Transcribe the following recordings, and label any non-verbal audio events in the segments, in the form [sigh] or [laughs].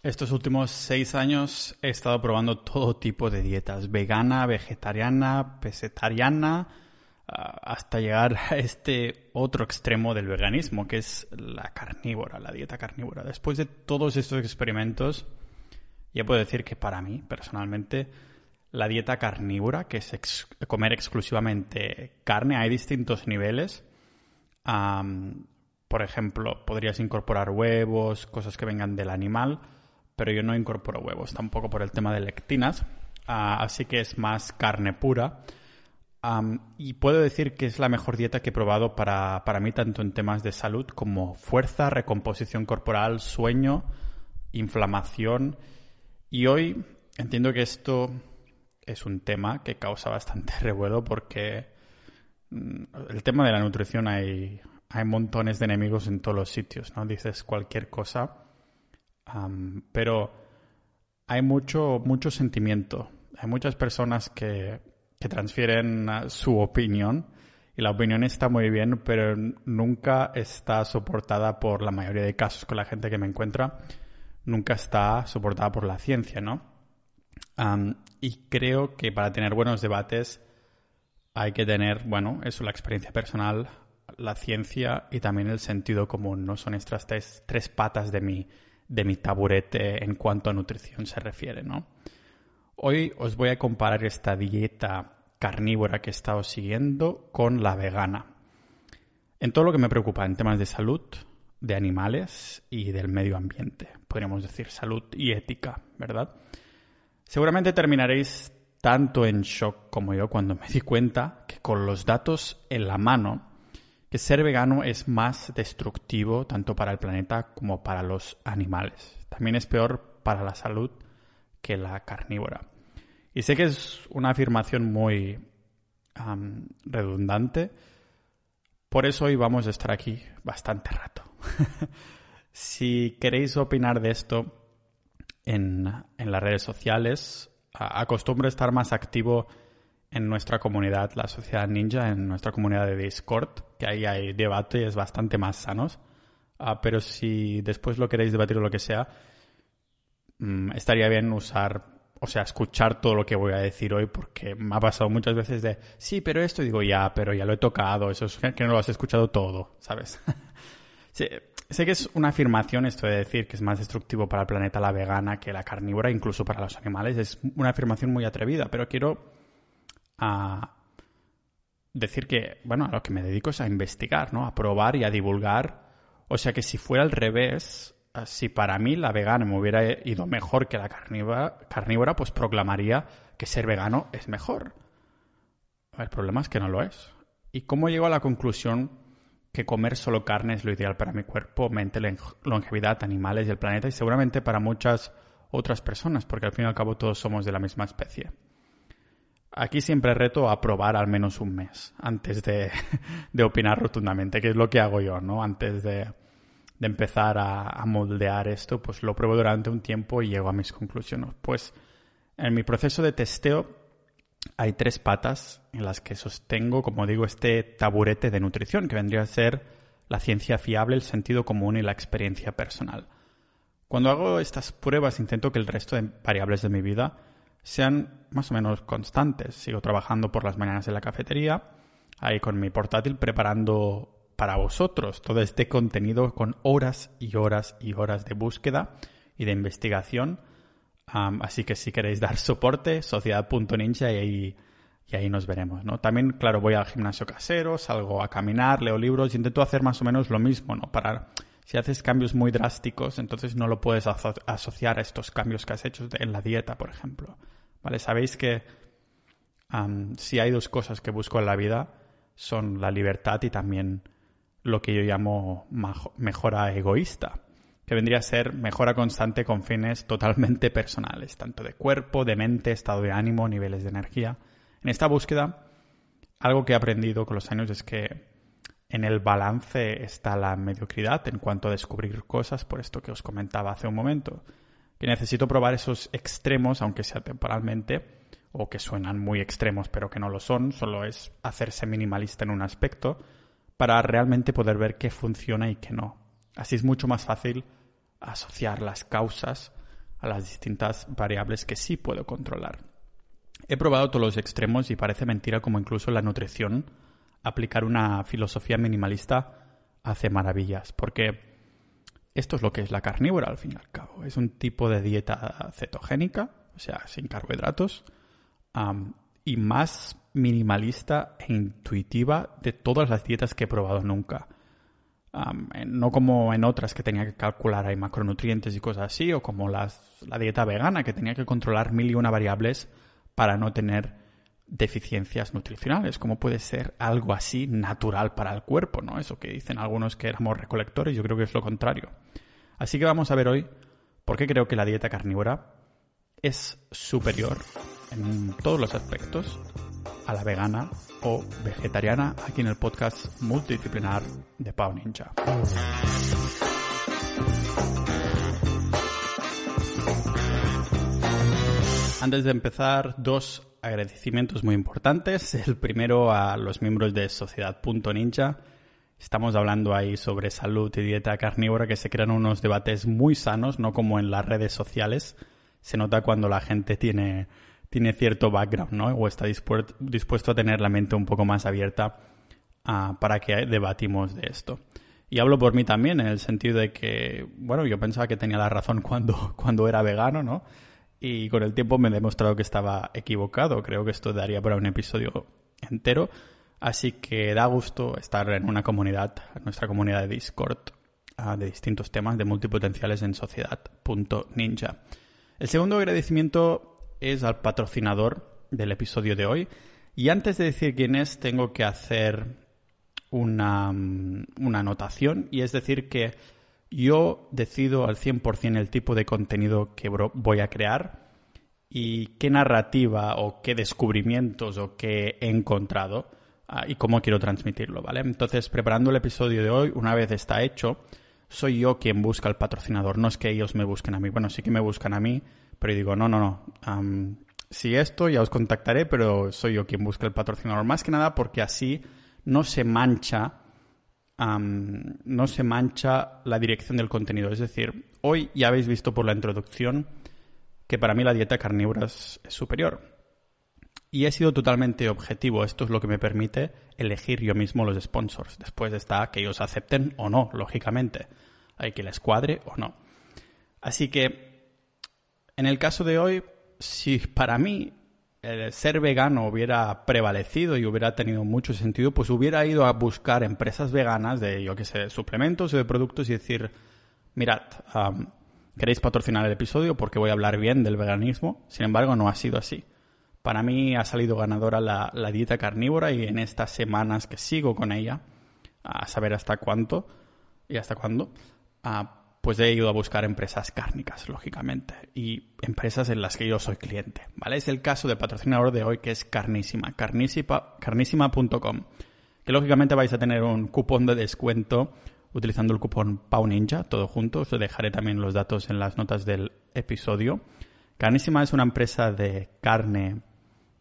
Estos últimos seis años he estado probando todo tipo de dietas, vegana, vegetariana, pescetariana, ah, hasta llegar a este otro extremo del veganismo, que es la carnívora, la dieta carnívora. Después de todos estos experimentos, ya puedo decir que para mí, personalmente, la dieta carnívora, que es comer exclusivamente carne, hay distintos niveles. por ejemplo, podrías incorporar huevos, cosas que vengan del animal pero yo no incorporo huevos, tampoco por el tema de lectinas, ah, así que es más carne pura. y puedo decir que es la mejor dieta que he probado para, para mí, tanto en temas de salud como fuerza, recomposición corporal, sueño, inflamación. Y hoy entiendo que esto es un tema que causa bastante [laughs] revuelo porque mm, el tema de la nutrición hay, hay montones de enemigos en todos los sitios, ¿no? Dices cualquier cosa pero hay mucho, mucho sentimiento. Hay muchas personas que, que transfieren su opinión y la opinión está muy bien, pero nunca está soportada por la mayoría de casos con la gente que me encuentra, nunca está soportada por la ciencia, ¿no? y creo que para tener buenos debates hay que tener, bueno, eso, la experiencia personal, la ciencia y también el sentido común, ¿no? Son estas tres, tres patas de mi, de mi taburete en cuanto a nutrición se refiere, ¿no? Hoy os voy a comparar esta dieta carnívora que he estado siguiendo con la vegana. En todo lo que me preocupa en temas de salud, de animales y del medio ambiente, podríamos decir salud y ética, ¿verdad? Seguramente terminaréis tanto en shock como yo cuando me di cuenta que con los datos en la mano que ser vegano es más destructivo tanto para el planeta como para los animales. También es peor para la salud que la carnívora. Y sé que es una afirmación muy redundante, por eso hoy vamos a estar aquí bastante rato. [laughs] si queréis opinar de esto en, en las redes sociales, acostumbro a estar más activo en nuestra comunidad, la sociedad ninja, en nuestra comunidad de Discord, que ahí hay debates bastante más sanos. Ah, pero si después lo queréis debatir o lo que sea, mm, estaría bien usar, o sea, escuchar todo lo que voy a decir hoy, porque me ha pasado muchas veces de, sí, pero esto, digo, ya, pero ya lo he tocado, eso es que no lo has escuchado todo, ¿sabes? [laughs] sé que es una afirmación esto de decir que es más destructivo para el planeta la vegana que la carnívora, incluso para los animales, es una afirmación muy atrevida, pero quiero a decir que, bueno, a lo que me dedico es a investigar, ¿no? A probar y a divulgar. O sea que si fuera al revés, eh, si para mí la vegana me hubiera ido mejor que la carnívora, carnívora pues proclamaría que ser vegano es mejor. El problema es que no lo es. ¿Y cómo llego a la conclusión que comer solo carne es lo ideal para mi cuerpo, mente, longevidad, animales y el planeta y seguramente para muchas otras personas, porque al fin y al cabo todos somos de la misma especie? Aquí siempre reto a probar al menos un mes antes [laughs] de, opinar rotundamente, que es lo que hago yo, ¿no? Antes de, empezar a, moldear esto, pues lo pruebo durante un tiempo y llego a mis conclusiones. Pues en mi proceso de testeo hay tres patas en las que sostengo, como digo, este taburete de nutrición, que vendría a ser la ciencia fiable, el sentido común y la experiencia personal. Cuando hago estas pruebas intento que el resto de variables de mi vida sean más o menos constantes. Sigo trabajando por las mañanas en la cafetería, ahí con mi portátil preparando para vosotros todo este contenido con horas y horas y horas de búsqueda y de investigación. así que si queréis dar soporte, sociedad.ninja y ahí, y ahí nos veremos, ¿no? También, claro, voy al gimnasio casero, salgo a caminar, leo libros, intento hacer más o menos lo mismo, ¿no? Para, si haces cambios muy drásticos, entonces no lo puedes asociar a estos cambios que has hecho en la dieta, por ejemplo. Sabéis que si hay dos cosas que busco en la vida son la libertad y también lo que yo llamo mejora egoísta, que vendría a ser mejora constante con fines totalmente [laughs] personales, tanto de cuerpo, de mente, estado de ánimo, niveles de energía. En esta búsqueda, algo que he aprendido con los años es que en el balance está la mediocridad en cuanto a descubrir cosas, por esto que os comentaba hace un momento que necesito probar esos extremos, aunque sea temporalmente, o que suenan muy extremos pero que no lo son, solo es hacerse minimalista en un aspecto, para realmente poder ver qué funciona y qué no. Así es mucho más fácil asociar las causas a las distintas variables que sí puedo controlar. He probado todos los extremos y parece mentira como incluso la nutrición aplicar una filosofía minimalista hace maravillas, porque esto es lo que es la carnívora al fin y al cabo. Es un tipo de dieta cetogénica, o sea, sin carbohidratos, y más minimalista e intuitiva de todas las dietas que he probado nunca. no como en otras que tenía que calcular hay macronutrientes y cosas así, o como la dieta vegana que tenía que controlar mil y una variables para no tener deficiencias nutricionales. ¿Cómo puede ser algo así natural para el cuerpo? ¿no? Eso que dicen algunos que éramos recolectores, yo creo que es lo contrario. Así que vamos a ver hoy por qué creo que la dieta carnívora es superior en todos los aspectos a la vegana o vegetariana aquí en el podcast multidisciplinar de Pau Ninja. Antes de empezar, dos agradecimientos muy importantes. El primero a los miembros de Sociedad.ninja. Estamos hablando ahí sobre salud y dieta carnívora que se crean unos debates muy sanos, no como en las redes sociales. Se nota cuando la gente tiene, tiene cierto background, ¿no? O está dispuesto, a tener la mente un poco más abierta ah, para que debatimos de esto. Y hablo por mí también, en el sentido de que, bueno, yo pensaba que tenía la razón cuando, [laughs] cuando era vegano, ¿no? Y con el tiempo me he demostrado que estaba equivocado. Creo que esto daría para un episodio entero. Así que da gusto estar en una comunidad, nuestra comunidad de Discord, ah, de distintos temas de multipotenciales en sociedad.ninja. El segundo agradecimiento es al patrocinador del episodio de hoy. Y antes de decir quién es, tengo que hacer una, una anotación. Y es decir que yo decido al 100% el tipo de contenido que voy a crear y qué narrativa o qué descubrimientos o qué he encontrado ah, y cómo quiero transmitirlo, ¿vale? Entonces, preparando el episodio de hoy, una vez está hecho, soy yo quien busca al patrocinador, no es que ellos me busquen a mí. Bueno, sí que me buscan a mí, pero digo, no, no, no. si esto ya os contactaré, pero soy yo quien busca el patrocinador. Más que nada porque así no se mancha no se mancha la dirección del contenido. Es decir, hoy ya habéis visto por la introducción que para mí la dieta carnívora es, superior. Y he sido totalmente objetivo. Esto es lo que me permite elegir yo mismo los sponsors. Después está que ellos acepten o no, lógicamente. Hay que les cuadre o no. Así que, en el caso de hoy, si para mí el ser vegano hubiera prevalecido y hubiera tenido mucho sentido, pues hubiera ido a buscar empresas veganas de, yo qué sé, suplementos o de productos y decir, mirad, queréis patrocinar el episodio porque voy a hablar bien del veganismo. Sin embargo, no ha sido así. Para mí ha salido ganadora la, dieta carnívora y en estas semanas que sigo con ella, a saber hasta cuánto y hasta cuándo, pues he ido a buscar empresas cárnicas, lógicamente, y empresas en las que yo soy cliente, ¿vale? Es el caso del patrocinador de hoy que es Carnísima, carnísima.com, que lógicamente vais a tener un cupón de descuento utilizando el cupón PAUNINJA, todo junto, os dejaré también los datos en las notas del episodio. Carnísima es una empresa de carne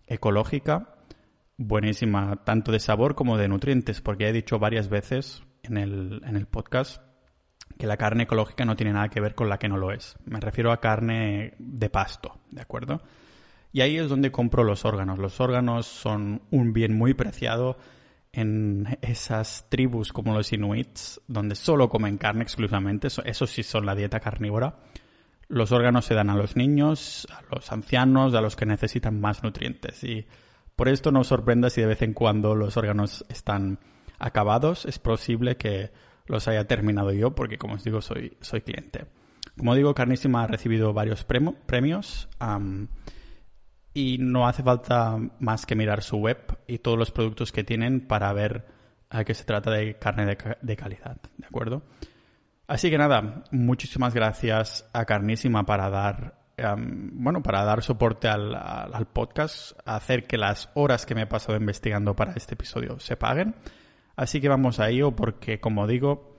ecológica, buenísima tanto de sabor como de nutrientes, porque he dicho varias veces en el, en el podcast que la carne ecológica no tiene nada que ver con la que no lo es. Me refiero a carne de pasto, ¿de acuerdo? Y ahí es donde compro los órganos. Los órganos son un bien muy preciado en esas tribus como los inuits, donde solo comen carne exclusivamente. Eso, sí son la dieta carnívora. Los órganos se dan a los niños, a los ancianos, a los que necesitan más nutrientes. Y por esto no sorprenda si de vez en cuando los órganos están acabados. Es posible que los haya terminado yo porque, como os digo, soy, soy cliente. Como digo, Carnísima ha recibido varios premios y no hace falta más que mirar su web y todos los productos que tienen para ver a qué se trata de carne de, calidad, ¿de acuerdo? Así que nada, muchísimas gracias a Carnísima para dar, bueno, para dar soporte al, al, podcast, hacer que las horas que me he pasado investigando para este episodio se paguen. Así que vamos a ello porque, como digo,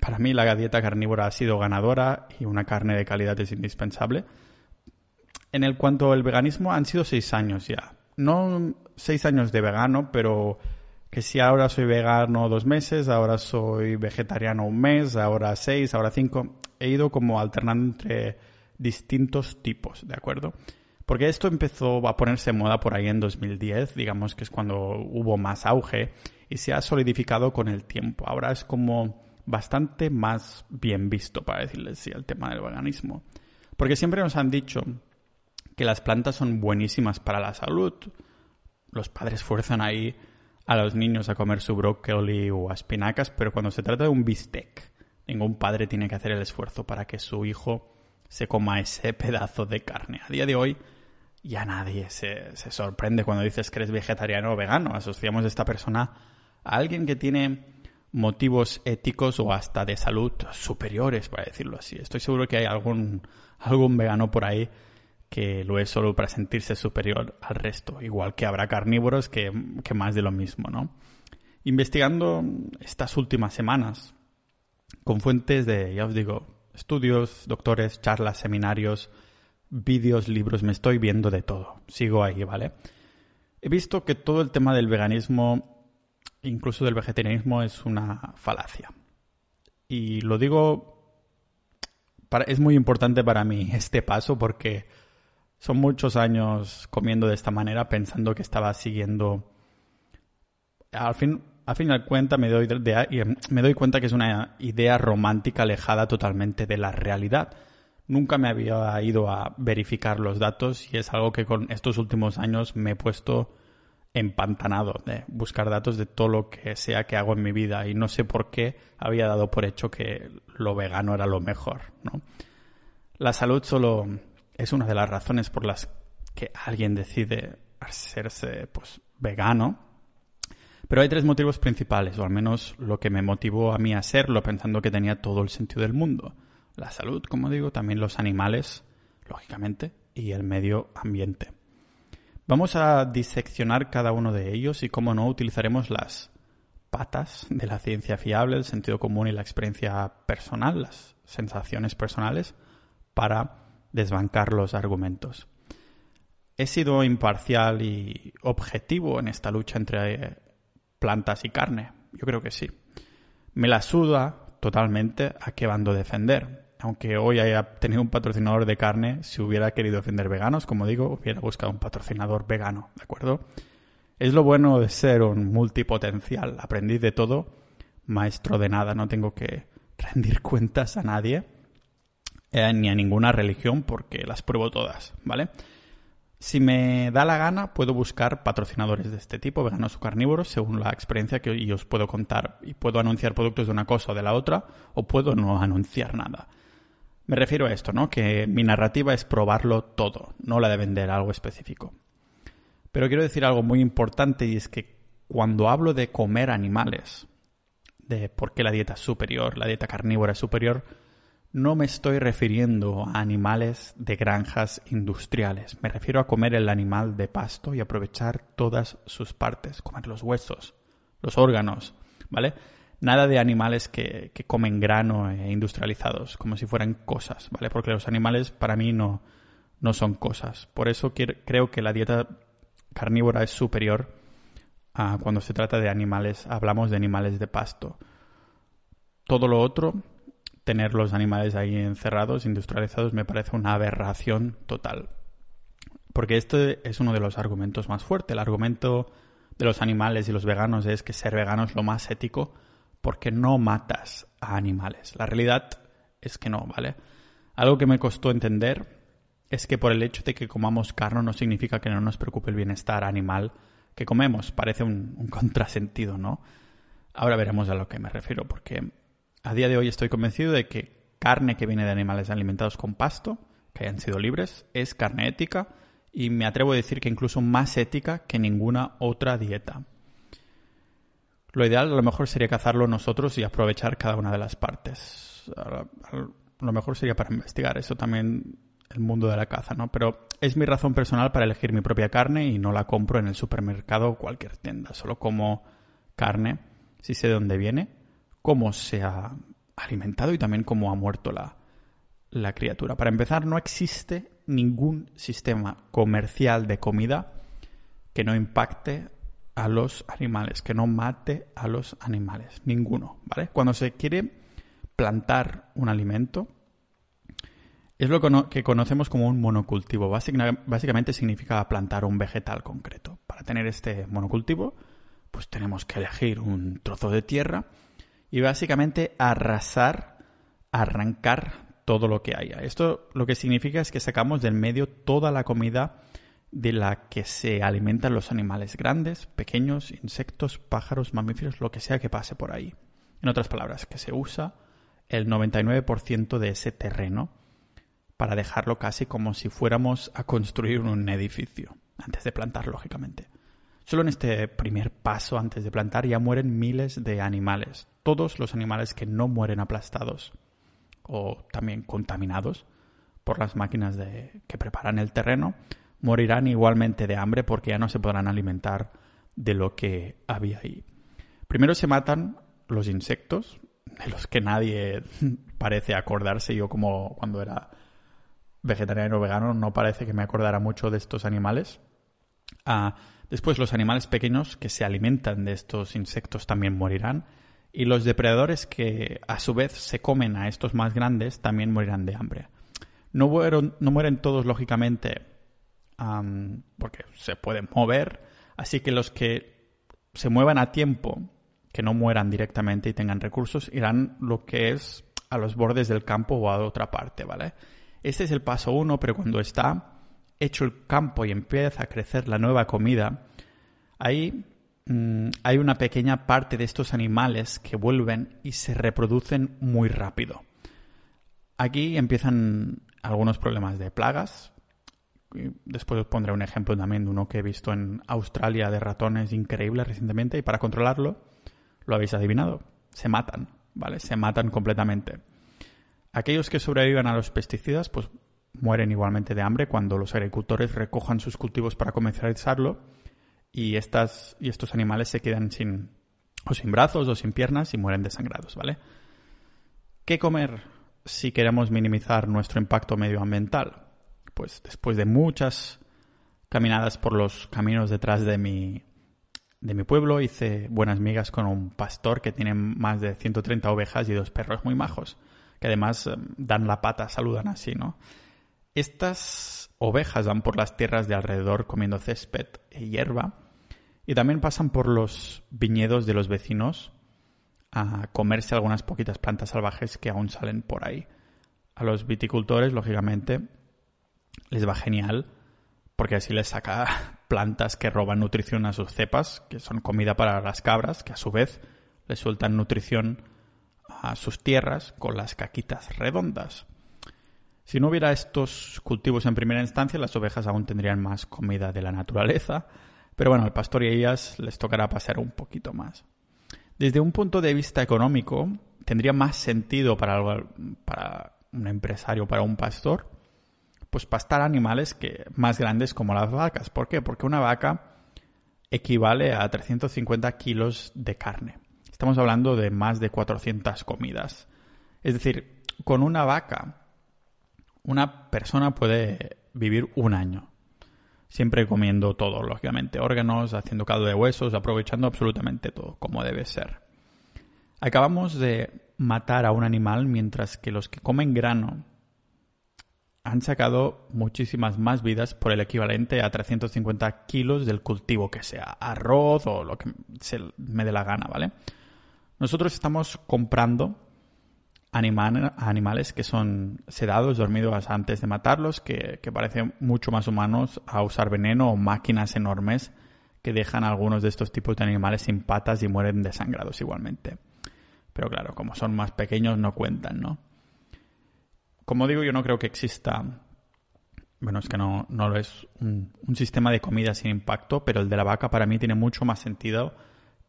para mí la dieta carnívora ha sido ganadora y una carne de calidad es indispensable. En el cuanto al veganismo han sido seis años ya. No seis años de vegano, pero que si ahora soy vegano dos meses, ahora soy vegetariano un mes, ahora seis, ahora cinco. He ido como alternando entre distintos tipos, ¿de acuerdo? Porque esto empezó a ponerse moda por ahí en 2010, digamos que es cuando hubo más auge y se ha solidificado con el tiempo. Ahora es como bastante más bien visto, para decirles sí, el tema del veganismo. Porque siempre nos han dicho que las plantas son buenísimas para la salud. Los padres fuerzan ahí a los niños a comer su brócoli o espinacas, pero cuando se trata de un bistec, ningún padre tiene que hacer el esfuerzo para que su hijo se coma ese pedazo de carne. A día de hoy, ya nadie se, sorprende cuando dices que eres vegetariano o vegano. Asociamos a esta persona a alguien que tiene motivos éticos o hasta de salud superiores, para decirlo así. Estoy seguro que hay algún, algún vegano por ahí que lo es solo para sentirse superior al resto, igual que habrá carnívoros que, que más de lo mismo, ¿no? Investigando estas últimas semanas con fuentes de, ya os digo, estudios, doctores, charlas, seminarios, vídeos, libros, me estoy viendo de todo. Sigo ahí, ¿vale? He visto que todo el tema del veganismo, incluso del vegetarianismo, es una falacia. Y lo digo, es muy importante para mí este paso porque son muchos años comiendo de esta manera pensando que estaba siguiendo... Al fin, al fin y al cuenta me doy, me doy cuenta que es una idea romántica alejada totalmente de la realidad Nunca me había ido a verificar los datos y es algo que con estos últimos años me he puesto empantanado de buscar datos de todo lo que sea que hago en mi vida y no sé por qué había dado por hecho que lo vegano era lo mejor, ¿no? La salud solo es una de las razones por las que alguien decide hacerse pues vegano. Pero hay tres motivos principales, o al menos lo que me motivó a mí a serlo, pensando que tenía todo el sentido del mundo la salud, como digo, también los animales, lógicamente, y el medio ambiente. Vamos a diseccionar cada uno de ellos y, como no, utilizaremos las patas de la ciencia fiable, el sentido común y la experiencia personal, las sensaciones personales, para desbancar los argumentos. ¿He sido imparcial y objetivo en esta lucha entre plantas y carne? Yo creo que sí. Me la suda totalmente a qué bando defender aunque hoy haya tenido un patrocinador de carne, si hubiera querido defender veganos, como digo, hubiera buscado un patrocinador vegano, ¿de acuerdo? Es lo bueno de ser un multipotencial, aprendiz de todo, maestro de nada, no tengo que [laughs] rendir cuentas a nadie, eh, ni a ninguna religión, porque las pruebo todas, ¿vale? Si me da la gana, puedo buscar patrocinadores de este tipo, veganos o carnívoros, según la experiencia que os puedo contar. Y puedo anunciar productos de una cosa o de la otra, o puedo no anunciar nada. Me refiero a esto, ¿no? Que mi narrativa es probarlo todo, no la de vender algo específico. Pero quiero decir algo muy importante y es que cuando hablo de comer animales, de por qué la dieta es superior, la dieta carnívora es superior, no me estoy refiriendo a animales de granjas industriales. Me refiero a comer el animal de pasto y aprovechar todas sus partes, comer los huesos, los órganos, ¿vale? Nada de animales que, comen grano e industrializados, como si fueran cosas, ¿vale? Porque los animales para mí no, no son cosas. Por eso creo que la dieta carnívora es superior a cuando se trata de animales, hablamos de animales de pasto. Todo lo otro, tener los animales ahí encerrados, industrializados, me parece una aberración total. Porque este es uno de los argumentos más fuertes. El argumento de los animales y los veganos es que ser vegano es lo más ético porque no matas a animales. La realidad es que no, ¿vale? Algo que me costó entender es que por el hecho de que comamos carne no significa que no nos preocupe el bienestar animal que comemos. Parece un, un [laughs] contrasentido, ¿no? Ahora veremos a lo que me refiero, porque a día de hoy estoy convencido de que carne que viene de animales alimentados con pasto, que hayan sido libres, es carne ética y me atrevo a decir que incluso más ética que ninguna otra dieta. Lo ideal a lo mejor sería cazarlo nosotros y aprovechar cada una de las partes. lo mejor sería para investigar eso también el mundo de la caza, ¿no? Pero es mi razón personal para elegir mi propia carne y no la compro en el supermercado o cualquier tienda. Solo como carne, si sé de dónde viene, cómo se ha alimentado y también cómo ha muerto la, la criatura. Para empezar, no existe ningún sistema comercial de comida que no impacte a los animales, que no mate a los animales, ninguno, ¿vale? Cuando se quiere plantar un alimento, Es lo que conocemos como un monocultivo. Básicamente significa plantar un vegetal concreto. Para tener este monocultivo, pues tenemos que elegir un trozo de tierra y básicamente arrasar, arrancar todo lo que haya. Esto lo que significa es que sacamos del medio toda la comida de la que se alimentan los animales grandes, pequeños, insectos, pájaros, mamíferos, lo que sea que pase por ahí. En otras palabras, que se usa el 99% de ese terreno para dejarlo casi como si fuéramos a construir un edificio, antes de plantar, lógicamente. Solo en este primer paso, antes de plantar, ya mueren miles de animales. Todos los animales que no mueren aplastados o también contaminados por las máquinas de, que preparan el terreno, morirán igualmente de hambre porque ya no se podrán alimentar de lo que había ahí. Primero se matan los insectos, de los que nadie [laughs] parece acordarse. Yo como cuando era vegetariano o vegano no parece que me acordara mucho de estos animales. Ah, después los animales pequeños que se alimentan de estos insectos también morirán. Y los depredadores que a su vez se comen a estos más grandes también morirán de hambre. No, no mueren todos lógicamente porque se pueden mover. Así que los que se muevan a tiempo, que no mueran directamente y tengan recursos, irán lo que es a los bordes del campo o a otra parte, ¿vale? Este es el paso uno, pero cuando está hecho el campo y empieza a crecer la nueva comida, ahí mm, hay una pequeña parte de estos animales que vuelven y se reproducen muy rápido. Aquí empiezan algunos problemas de plagas, Después os pondré un ejemplo también de uno que he visto en Australia de ratones increíble recientemente y para controlarlo, lo habéis adivinado, se matan, ¿vale? Se matan completamente. Aquellos que sobrevivan a los pesticidas, pues mueren igualmente de hambre cuando los agricultores recojan sus cultivos para comercializarlo y, estas, y estos animales se quedan sin, o sin brazos o sin piernas y mueren desangrados, ¿vale? ¿Qué comer si queremos minimizar nuestro impacto medioambiental? Pues después de muchas caminadas por los caminos detrás de mi, de mi pueblo, hice buenas migas con un pastor que tiene más de 130 ovejas y dos perros muy majos, que además eh, dan la pata, saludan así, ¿no? Estas ovejas van por las tierras de alrededor comiendo césped y hierba y también pasan por los viñedos de los vecinos a comerse algunas poquitas plantas salvajes que aún salen por ahí. A los viticultores, lógicamente, les va genial porque así les saca [laughs] plantas que roban nutrición a sus cepas, que son comida para las cabras, que a su vez les sueltan nutrición a sus tierras con las caquitas redondas. Si no hubiera estos cultivos en primera instancia, las ovejas aún tendrían más comida de la naturaleza, pero bueno, al pastor y a ellas les tocará pasar un poquito más. Desde un punto de vista económico, tendría más sentido para, para un empresario, para un pastor, pues pastar animales que, más grandes como las vacas. ¿Por qué? Porque una vaca equivale a 350 kilos de carne. Estamos hablando de más de 400 comidas. Es decir, con una vaca, una persona puede vivir un año. Siempre comiendo todo, lógicamente. Órganos, haciendo caldo de huesos, aprovechando absolutamente todo, como debe ser. Acabamos de matar a un animal mientras que los que comen grano han sacado muchísimas más vidas por el equivalente a 350 kilos del cultivo que sea, arroz o lo que se me dé la gana, ¿vale? Nosotros estamos comprando animales que son sedados, dormidos antes de matarlos, que, que parecen mucho más humanos a usar veneno o máquinas enormes que dejan a algunos de estos tipos de animales sin patas y mueren desangrados igualmente. Pero claro, como son más pequeños no cuentan, ¿no? Como digo, yo no creo que exista, bueno, es que no, no lo es, un, sistema de comida sin impacto, pero el de la vaca para mí tiene mucho más sentido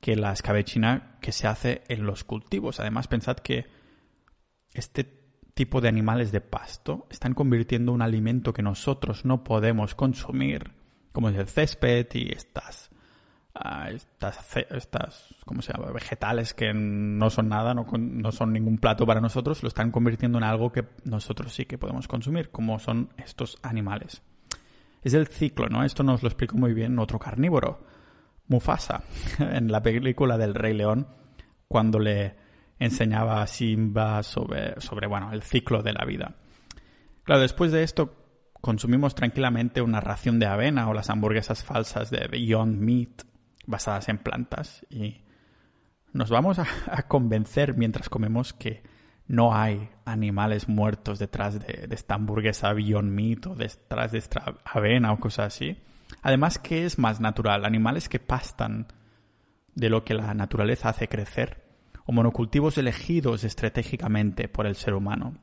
que la escabechina que se hace en los cultivos. Además, pensad que este tipo de animales de pasto están convirtiendo un alimento que nosotros no podemos consumir, como es el césped y estas estas, estas ¿cómo se llama? vegetales que no son nada, no, no, son ningún plato para nosotros, lo están convirtiendo en algo que nosotros sí que podemos consumir, como son estos animales. Es el ciclo, ¿no? Esto nos lo explicó muy bien otro carnívoro, Mufasa, [laughs] en la película del Rey León, cuando le enseñaba a Simba sobre, sobre bueno, el ciclo de la vida. Claro, después de esto consumimos tranquilamente una ración de avena o las hamburguesas falsas de Beyond Meat basadas en plantas y nos vamos a, convencer mientras comemos que no hay animales muertos detrás de, esta hamburguesa Beyond Meat o detrás de esta avena o cosas así. Además, ¿qué es más natural? Animales que pastan de lo que la naturaleza hace crecer o monocultivos elegidos estratégicamente por el ser humano.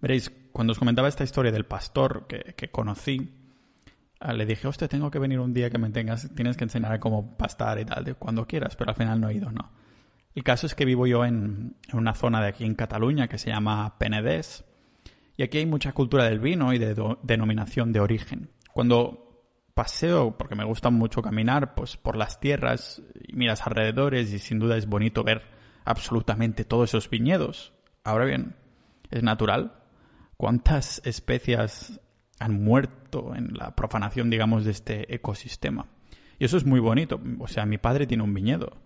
Veréis, cuando os comentaba esta historia del pastor que, conocí, le dije, hostia, tengo que venir un día que me tengas, tienes que enseñar cómo pastar y tal, de cuando quieras, pero al final no he ido, no. El caso es que vivo yo en, una zona de aquí en Cataluña que se llama Penedès, y aquí hay mucha cultura del vino y de denominación de origen. Cuando paseo, porque me gusta mucho caminar, pues por las tierras y miras alrededores y sin duda es bonito ver absolutamente todos esos viñedos. Ahora bien, es natural. ¿Cuántas especies han muerto en la profanación, digamos, de este ecosistema? Y eso es muy bonito. O sea, mi padre tiene un viñedo.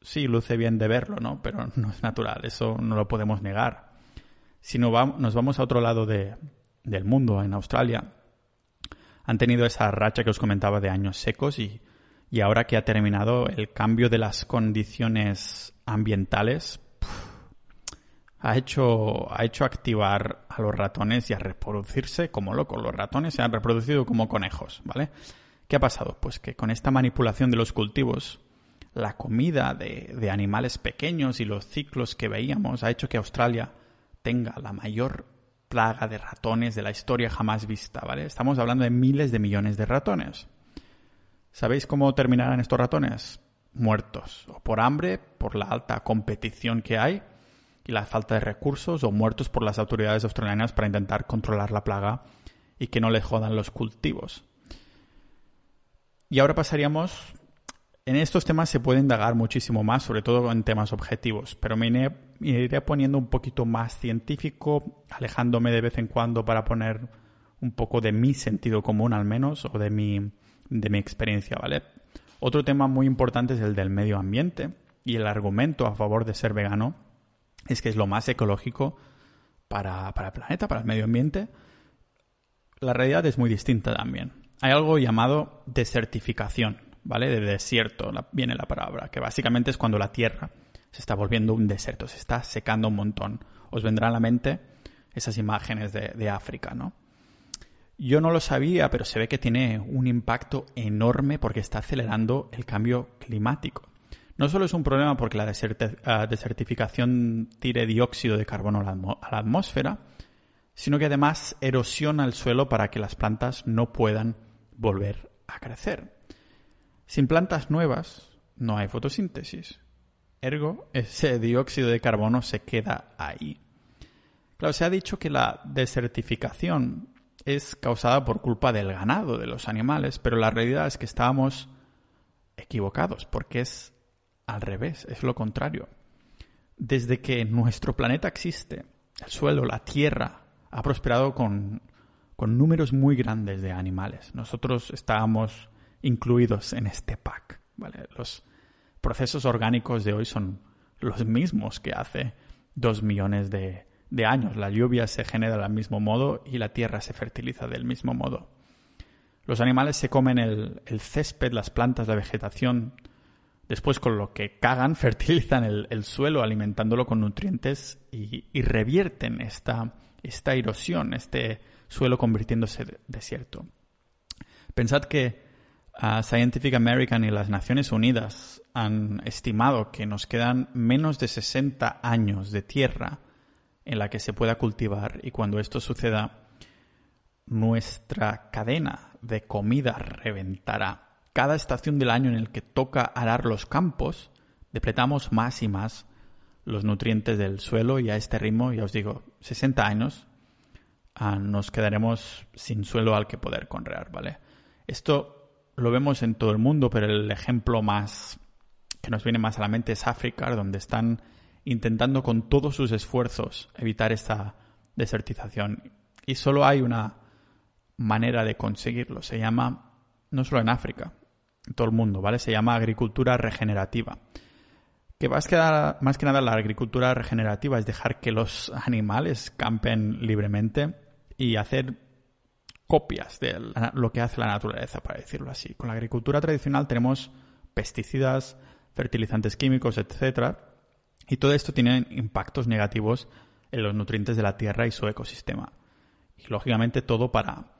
Sí, luce bien de verlo, ¿no? Pero [laughs] no es natural, eso no lo podemos negar. Si no nos vamos a otro lado de, del mundo, en Australia, han tenido esa racha que os comentaba de años secos y, y ahora que ha terminado el cambio de las condiciones ambientales, ha hecho, ha hecho activar a los ratones y a reproducirse como locos. Los ratones se han reproducido como conejos, ¿vale? ¿Qué ha pasado? Pues que con esta manipulación de los cultivos, la comida de, de animales pequeños y los ciclos que veíamos ha hecho que Australia tenga la mayor plaga de ratones de la historia jamás vista, ¿vale? Estamos hablando de miles de millones de ratones. ¿Sabéis cómo terminarán estos ratones? Muertos. O por hambre, por la alta competición que hay y la falta de recursos, o muertos por las autoridades australianas para intentar controlar la plaga y que no les jodan los cultivos. Y ahora pasaríamos en estos temas se puede indagar muchísimo más, sobre todo en temas objetivos, pero me iré, poniendo un poquito más científico, alejándome de vez en cuando para poner un poco de mi sentido común al menos, o de mi, de mi experiencia, ¿vale? Otro tema muy importante es el del medio ambiente y el argumento a favor de ser vegano es que es lo más ecológico para, para el planeta, para el medio ambiente. La realidad es muy distinta también. Hay algo llamado desertificación ¿vale? De desierto viene la palabra, que básicamente es cuando la tierra se está volviendo un desierto, se está secando un montón. Os vendrán a la mente esas imágenes de, de África, ¿no? Yo no lo sabía, pero se ve que tiene un impacto enorme porque está acelerando el cambio climático. No solo es un problema porque la desertificación tire dióxido de carbono a la atmósfera, sino que además erosiona el suelo para que las plantas no puedan volver a crecer. Sin plantas nuevas no hay fotosíntesis. Ergo, ese dióxido de carbono se queda ahí. Claro, se ha dicho que la desertificación es causada por culpa del ganado, de los animales, pero la realidad es que estábamos equivocados, porque es al revés, es lo contrario. Desde que nuestro planeta existe, el suelo, la tierra, ha prosperado con, con números muy grandes de animales. Nosotros estábamos incluidos en este pack. Los procesos orgánicos de hoy son los mismos que hace dos millones de, años. La lluvia se genera del mismo modo y la tierra se fertiliza del mismo modo. Los animales se comen el, césped, las plantas, la vegetación. Después, con lo que cagan, [laughs] fertilizan el, suelo, alimentándolo con nutrientes y, revierten esta, esta erosión, este suelo convirtiéndose en desierto. Pensad que Scientific American y las Naciones Unidas han estimado que nos quedan menos de 60 años de tierra en la que se pueda cultivar y cuando esto suceda, nuestra cadena de comida reventará. Cada estación del año en el que toca arar los campos, depletamos más y más los nutrientes del suelo y a este ritmo, ya os digo, 60 años, ah, nos quedaremos sin suelo al que poder conrear, ¿vale? Esto lo vemos en todo el mundo, pero el ejemplo más que nos viene más a la mente es África, donde están intentando con todos sus esfuerzos evitar esta desertización. Y solo hay una manera de conseguirlo. Se llama, no solo en África, todo el mundo, ¿vale? Se llama agricultura regenerativa. que más que, nada, más que nada la agricultura regenerativa es dejar que los animales campen libremente y hacer copias de lo que hace la naturaleza, para decirlo así. Con la agricultura tradicional tenemos pesticidas, fertilizantes químicos, etc. Y todo esto tiene impactos negativos en los nutrientes de la tierra y su ecosistema. Y lógicamente todo para,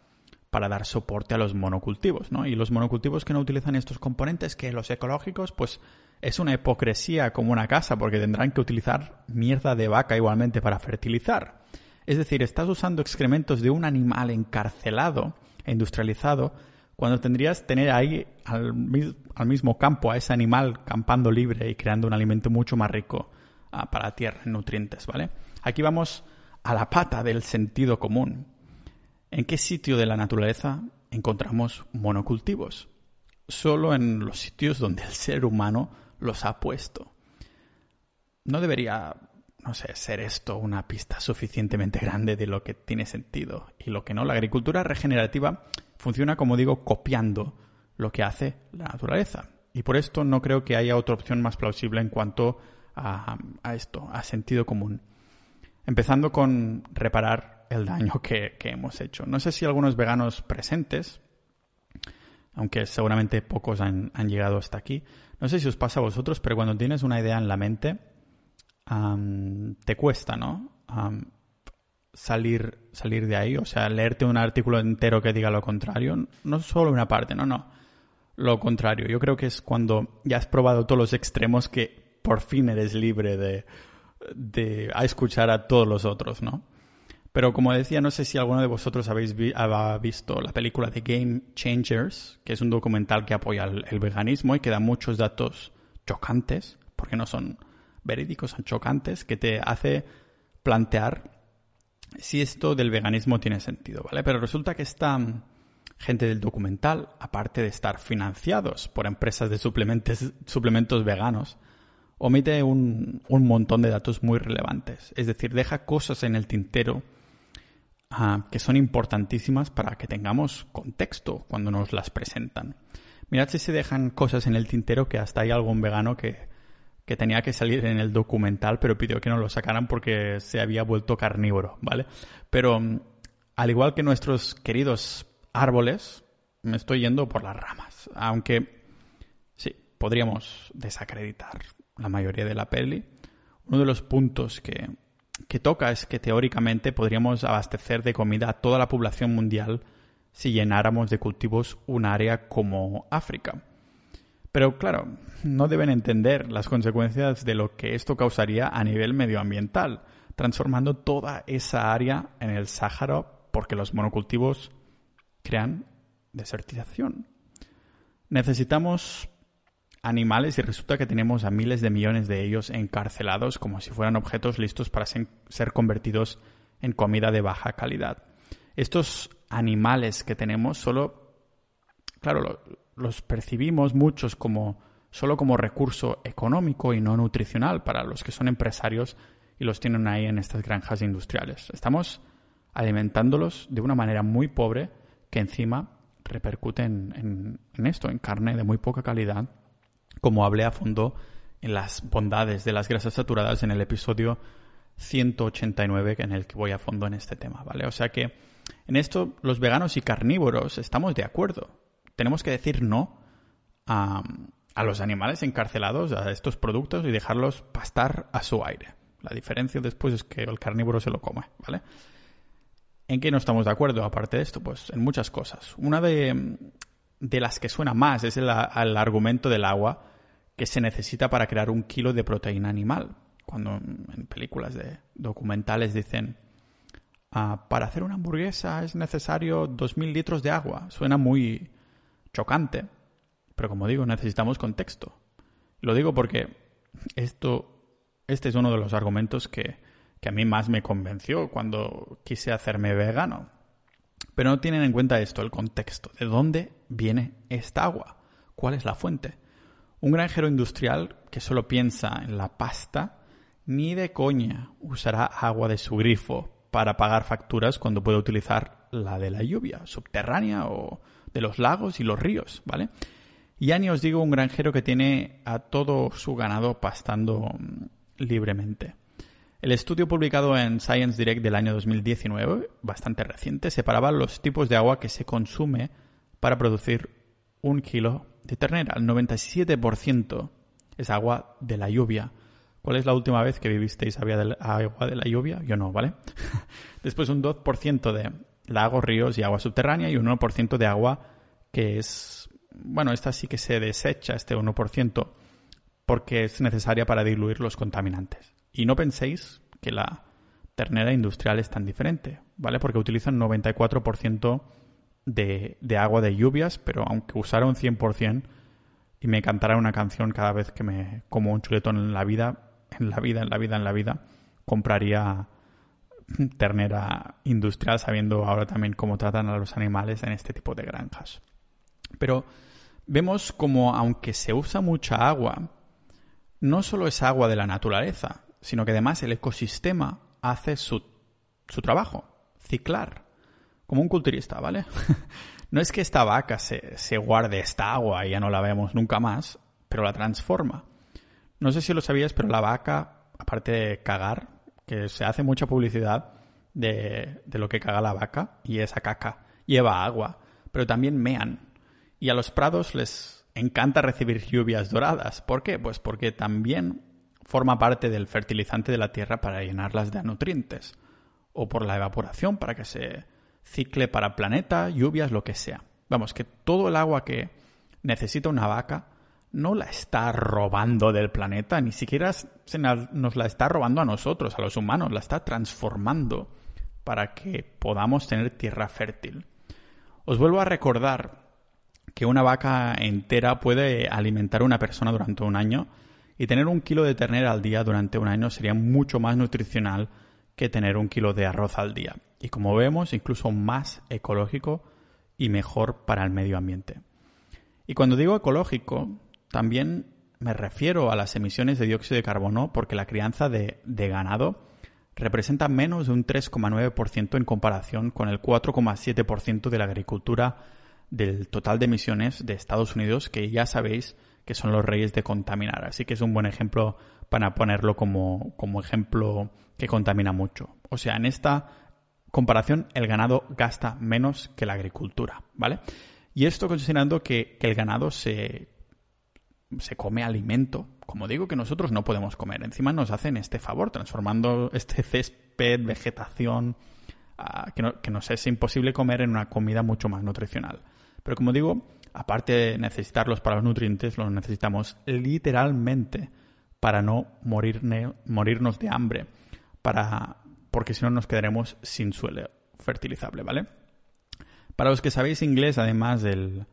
para dar soporte a los monocultivos, ¿no? Y los monocultivos que no utilizan estos componentes, que los ecológicos, pues es una hipocresía como una casa, porque tendrán que utilizar mierda de vaca igualmente para fertilizar. Es decir, estás usando excrementos de un animal encarcelado industrializado cuando tendrías tener ahí al, mismo campo a ese animal campando libre y creando un alimento mucho más rico ah, para la tierra en nutrientes, ¿vale? Aquí vamos a la pata del sentido común. ¿En qué sitio de la naturaleza encontramos monocultivos? Solo en los sitios donde el ser humano los ha puesto. No debería no sé, ser esto una pista suficientemente grande de lo que tiene sentido y lo que no. La agricultura regenerativa funciona, como digo, copiando lo que hace la naturaleza. Y por esto no creo que haya otra opción más plausible en cuanto a, esto, a sentido común. Empezando con reparar el daño que, hemos hecho. No sé si algunos veganos presentes, aunque seguramente pocos han, llegado hasta aquí, no sé si os pasa a vosotros, pero cuando tienes una idea en la mente, te cuesta, ¿no? salir, salir de ahí, o sea, leerte un artículo entero que diga lo contrario, no solo una parte, no, no. Lo contrario, yo creo que es cuando ya has probado todos los extremos que por fin eres libre de, de a escuchar a todos los otros, ¿no? Pero como decía, no sé si alguno de vosotros habéis visto la película de Game Changers, que es un documental que apoya el veganismo y que da muchos datos chocantes, porque no son verídicos, chocantes, que te hace plantear si esto del veganismo tiene sentido, ¿vale? Pero resulta que esta mm, gente del documental, aparte de estar financiados por empresas de suplementos, suplementos veganos, omite un, un, montón de datos muy relevantes. Es decir, deja cosas en el tintero ah, que son importantísimas para que tengamos contexto cuando nos las presentan. Mirad si se dejan cosas en el tintero que hasta hay algún vegano que, que tenía que salir en el documental, pero pidió que no lo sacaran porque se había vuelto carnívoro, ¿vale? Pero mm, al igual que nuestros queridos árboles, me estoy yendo por las ramas. Aunque sí, podríamos desacreditar la mayoría de la peli. Uno de los puntos que, que toca es que teóricamente podríamos abastecer de comida a toda la población mundial si llenáramos de cultivos un área como África. Pero claro, no deben entender las consecuencias de lo que esto causaría a nivel medioambiental, transformando toda esa área en el Sáhara porque los monocultivos crean desertización. Necesitamos animales y resulta que tenemos a miles de millones de ellos encarcelados como si fueran objetos listos para ser convertidos en comida de baja calidad. Estos animales que tenemos solo, claro, los percibimos muchos como solo como recurso económico y no nutricional para los que son empresarios y los tienen ahí en estas granjas industriales. Estamos alimentándolos de una manera muy pobre que encima repercute en, esto, en carne de muy poca calidad, como hablé a fondo en las bondades de las grasas saturadas en el episodio 189 en el que voy a fondo en este tema, ¿vale? O sea que en esto los veganos y carnívoros estamos de acuerdo tenemos que decir no a, los animales encarcelados, a estos productos y dejarlos pastar a su aire. La diferencia después es que el carnívoro se lo come, ¿vale? ¿En qué no estamos de acuerdo aparte de esto? Pues en muchas cosas. Una de, las que suena más es el, argumento del agua que se necesita para crear un kilo de proteína animal. Cuando en películas de documentales dicen, ah, para hacer una hamburguesa es necesario 2.000 litros de agua. Suena muy, chocante, pero como digo, necesitamos contexto. Lo digo porque esto, este es uno de los argumentos que, que a mí más me convenció cuando quise hacerme vegano. Pero no tienen en cuenta esto, el contexto. ¿De dónde viene esta agua? ¿Cuál es la fuente? Un granjero industrial que solo piensa en la pasta, ni de coña usará agua de su grifo para pagar facturas cuando puede utilizar la de la lluvia subterránea o, de los lagos y los ríos, ¿vale? Y ya ni os digo un granjero que tiene a todo su ganado pastando mm, libremente. El estudio publicado en Science Direct del año 2019, bastante reciente, separaba los tipos de agua que se consume para producir un kilo de ternera. El 97% es agua de la lluvia. ¿Cuál es la última vez que vivisteis agua de la lluvia? Yo no, ¿vale? [laughs] Después un 2% de lagos, ríos y agua subterránea y un 1% de agua que es, bueno, esta sí que se desecha, este 1%, porque es necesaria para diluir los contaminantes. Y no penséis que la ternera industrial es tan diferente, ¿vale? Porque utilizan 94% de, agua de lluvias, pero aunque usara un 100% y me cantara una canción cada vez que me como un chuletón en la vida, en la vida, en la vida, en la vida, compraría ternera industrial sabiendo ahora también cómo tratan a los animales en este tipo de granjas. Pero vemos como aunque se usa mucha agua, no solo es agua de la naturaleza, sino que además el ecosistema hace su, su trabajo, ciclar, como un culturista, ¿vale? [laughs] no es que esta vaca se, se guarde esta agua y ya no la vemos nunca más, pero la transforma. No sé si lo sabías, pero la vaca, aparte de cagar, que se hace mucha publicidad de, de, lo que caga la vaca y esa caca lleva agua, pero también mean. Y a los prados les encanta recibir lluvias doradas. ¿Por qué? Pues porque también forma parte del fertilizante de la tierra para llenarlas de nutrientes, o por la evaporación para que se cicle para planeta, lluvias, lo que sea. Vamos, que todo el agua que necesita una vaca no la está robando del planeta, ni siquiera nos la está robando a nosotros, a los humanos, la está transformando para que podamos tener tierra fértil. Os vuelvo a recordar que una vaca entera puede alimentar a una persona durante un año y tener un kilo de ternera al día durante un año sería mucho más nutricional que tener un kilo de arroz al día. Y como vemos, incluso más ecológico y mejor para el medio ambiente. Y cuando digo ecológico, también me refiero a las emisiones de dióxido de carbono porque la crianza de, de ganado representa menos de un 3,9% en comparación con el 4,7% de la agricultura del total de emisiones de Estados Unidos, que ya sabéis que son los reyes de contaminar. Así que es un buen ejemplo para ponerlo como, como ejemplo que contamina mucho. O sea, en esta comparación el ganado gasta menos que la agricultura, ¿vale? Y esto considerando que, que el ganado se, se come alimento, como digo, que nosotros no podemos comer. Encima nos hacen este favor, transformando este césped, vegetación, uh, que, que nos es imposible comer en una comida mucho más nutricional. Pero como digo, aparte de necesitarlos para los nutrientes, los necesitamos literalmente para no morir, morirnos de hambre, para, porque si no nos quedaremos sin suelo fertilizable, ¿vale? Para los que sabéis inglés, además del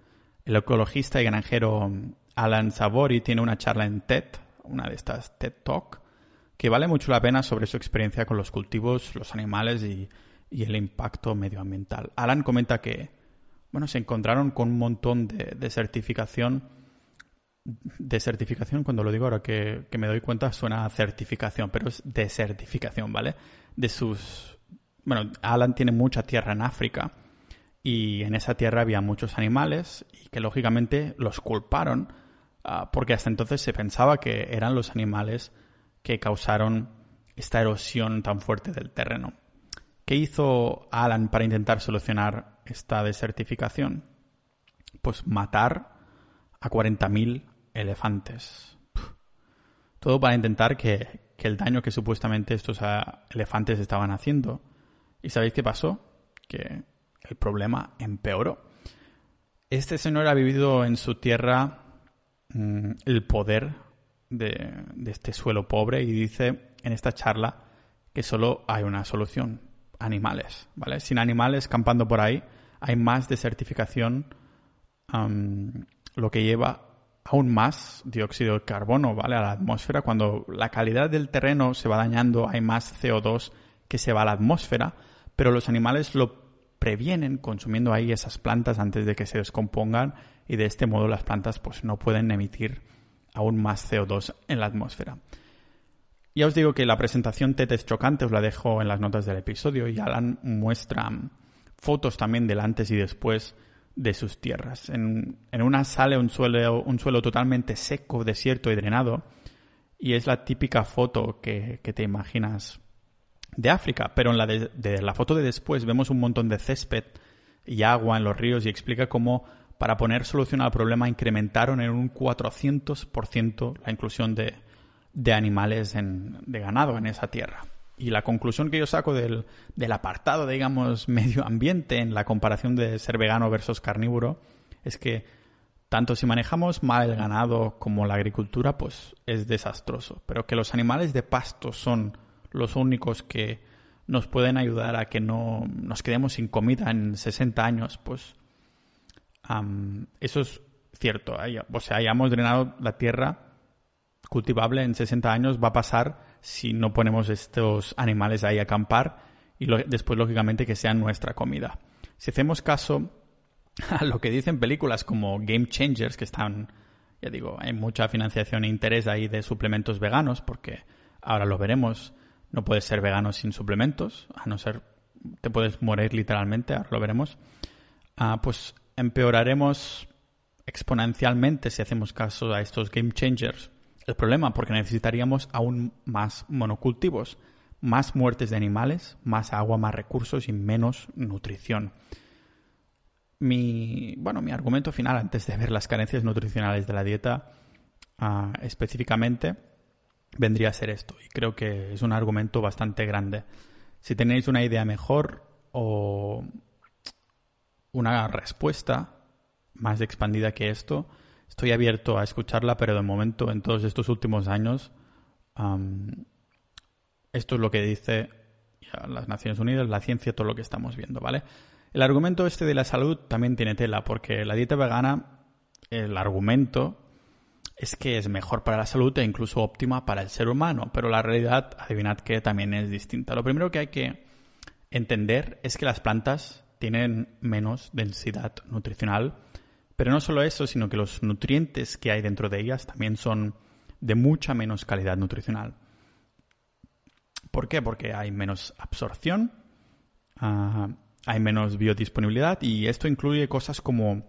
el ecologista y granjero Alan Savory tiene una charla en TED, una de estas TED Talk, que vale mucho la pena sobre su experiencia con los cultivos, los animales y el impacto medioambiental. Alan comenta que bueno, se encontraron con un montón de, de certificación. De certificación, cuando lo digo ahora que, que, me doy cuenta, suena a certificación, pero es de certificación, ¿vale? De sus. Bueno, Alan tiene mucha tierra en África y en esa tierra había muchos animales y que lógicamente los culparon uh, porque hasta entonces se pensaba que eran los animales que causaron esta erosión tan fuerte del terreno. ¿Qué hizo Alan para intentar solucionar esta desertificación? Pues matar a 40.000 elefantes. Todo para intentar que, que, el daño que supuestamente estos ah, elefantes estaban haciendo. ¿Y sabéis qué pasó? Que el problema empeoró. Este señor ha vivido en su tierra mmm, el poder de, de este suelo pobre y dice en esta charla que solo hay una solución, animales, ¿vale? Sin animales campando por ahí, hay más desertificación, lo que lleva aún más dióxido de carbono, ¿vale? A la atmósfera. Cuando la calidad del terreno se va dañando, hay más CO2 que se va a la atmósfera, pero los animales lo previenen consumiendo ahí esas plantas antes de que se descompongan y de este modo las plantas pues no pueden emitir aún más CO2 en la atmósfera. Ya os digo que la presentación TED es chocante, os la dejo en las notas del episodio y Alan muestra fotos también del antes y después de sus tierras. En, una sale un suelo, un suelo totalmente seco, desierto y drenado, y es la típica foto que, te imaginas de África, pero en la de, la foto de después vemos un montón de césped y agua en los ríos y explica cómo para poner solución al problema incrementaron en un 400% la inclusión de, de animales de ganado en esa tierra. Y la conclusión que yo saco del, apartado, digamos, [laughs] medio ambiente en la comparación de ser vegano versus carnívoro es que tanto si manejamos mal el ganado como la agricultura, pues es desastroso. Pero que los animales de pasto son los únicos que nos pueden ayudar a que no nos quedemos sin comida en 60 años, pues eso es cierto. O sea, hayamos drenado la tierra cultivable en 60 años, va a pasar si no ponemos estos animales ahí a acampar y después, lógicamente, que sean nuestra comida. Si hacemos caso [laughs] a lo que dicen películas como Game Changers, que están, ya digo, hay mucha financiación e interés ahí de suplementos veganos, porque ahora lo veremos, no puedes ser vegano sin suplementos, a no ser, te puedes morir literalmente, ahora lo veremos, ah, pues empeoraremos exponencialmente si hacemos caso a estos Game Changers el problema porque necesitaríamos aún más monocultivos, más muertes de animales, más agua, más recursos y menos nutrición. Mi, bueno, mi argumento final antes de ver las carencias nutricionales de la dieta ah, específicamente vendría a ser esto y creo que es un argumento bastante grande. Si tenéis una idea mejor o una respuesta más expandida que esto, estoy abierto a escucharla, pero de momento, en todos estos últimos años, esto es lo que dice las Naciones Unidas, la ciencia, todo lo que estamos viendo, ¿vale? El argumento este de la salud también tiene tela, porque la dieta vegana, el argumento es que es mejor para la salud e incluso óptima para el ser humano, pero la realidad, adivinad que también es distinta. Lo primero que hay que entender es que las plantas tienen menos densidad nutricional pero no solo eso, sino que los nutrientes que hay dentro de ellas también son de mucha menos calidad nutricional. ¿Por qué? Porque hay menos absorción, ah, hay menos biodisponibilidad y esto incluye cosas como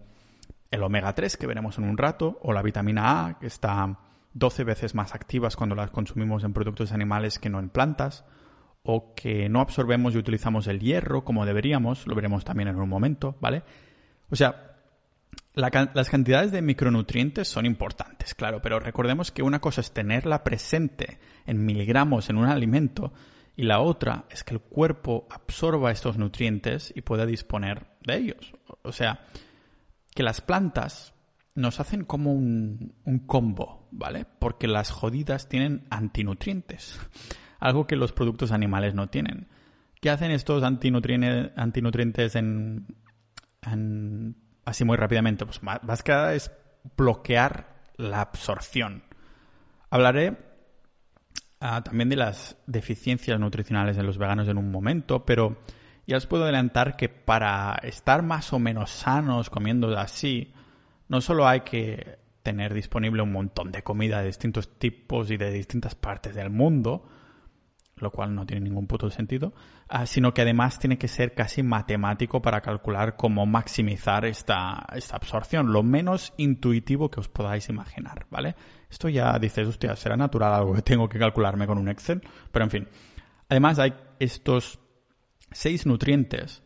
el omega 3 que veremos en un rato o la vitamina A que está 12 veces más activas cuando las consumimos en productos animales que no en plantas o que no absorbemos y utilizamos el hierro como deberíamos, lo veremos también en un momento, ¿vale? O sea, las cantidades de micronutrientes son importantes, claro, pero recordemos que una cosa es tenerla presente en miligramos en un alimento y la otra es que el cuerpo absorba estos nutrientes y pueda disponer de ellos. O sea, que las plantas nos hacen como un, combo, ¿vale? Porque las jodidas tienen antinutrientes, [laughs] algo que los productos animales no tienen. ¿Qué hacen estos antinutrientes en, en así muy rápidamente, pues más que es bloquear la absorción. Hablaré ah, también de las deficiencias nutricionales en los veganos en un momento, pero ya os puedo adelantar que para estar más o menos sanos comiendo así, no solo hay que tener disponible un montón de comida de distintos tipos y de distintas partes del mundo, lo cual no tiene ningún puto sentido, ah, sino que además tiene que ser casi matemático para calcular cómo maximizar esta, esta absorción, lo menos intuitivo que os podáis imaginar, ¿vale? Esto ya dices, hostia, será natural algo que tengo que calcularme con un Excel, pero en fin. Además hay estos seis nutrientes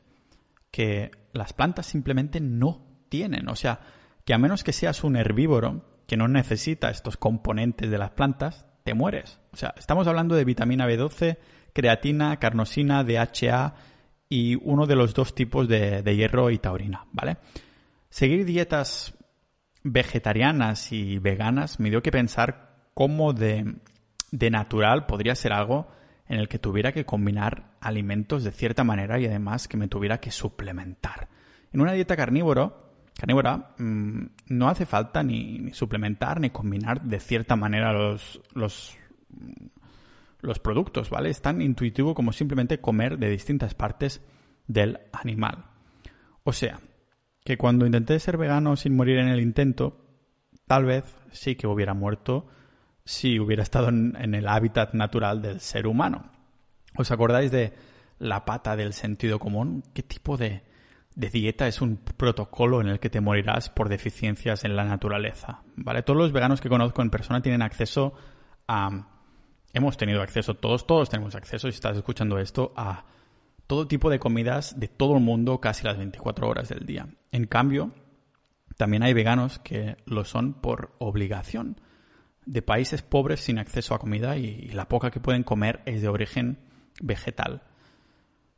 que las plantas simplemente no tienen, o sea, que a menos que seas un herbívoro que no necesita estos componentes de las plantas, te mueres. O sea, estamos hablando de vitamina B12, creatina, carnosina, DHA y uno de los dos tipos de, hierro y taurina, ¿vale? Seguir dietas vegetarianas y veganas me dio que pensar cómo de, de natural podría ser algo en el que tuviera que combinar alimentos de cierta manera y además que me tuviera que suplementar. En una dieta carnívoro carnívora, mm, no hace falta ni, suplementar ni combinar de cierta manera los, los, los productos, ¿vale? Es tan intuitivo como simplemente comer de distintas partes del animal. O sea, que cuando intenté ser vegano sin morir en el intento, tal vez sí que hubiera muerto si hubiera estado en, el hábitat natural del ser humano. ¿Os acordáis de la pata del sentido común? ¿Qué tipo de, de dieta es un protocolo en el que te morirás por deficiencias en la naturaleza, ¿vale? Todos los veganos que conozco en persona tienen acceso a... Hemos tenido acceso, todos, todos tenemos acceso, si estás escuchando esto, a todo tipo de comidas de todo el mundo casi las 24 horas del día. En cambio, también hay veganos que lo son por obligación, de países pobres sin acceso a comida y, la poca que pueden comer es de origen vegetal.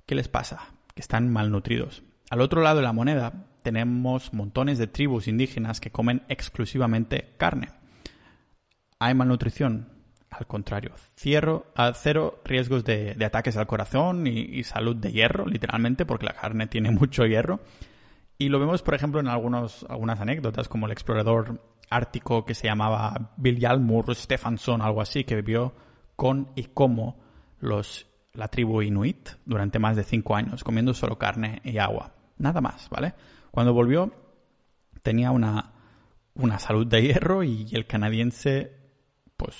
¿Qué les pasa? Que están malnutridos. Al otro lado de la moneda tenemos montones de tribus indígenas que comen exclusivamente carne. ¿Hay malnutrición? Al contrario, cero, cero riesgos de, ataques al corazón y, salud de hierro, literalmente, porque la carne tiene [laughs] mucho hierro. Y lo vemos, por ejemplo, en algunos, algunas anécdotas, como el explorador ártico que se llamaba Viljalmur Stefansson, algo así, que vivió con y como los, la tribu inuit durante más de cinco años, comiendo solo carne y agua. Nada más, ¿vale? Cuando volvió, tenía una, una salud de hierro y el canadiense, pues,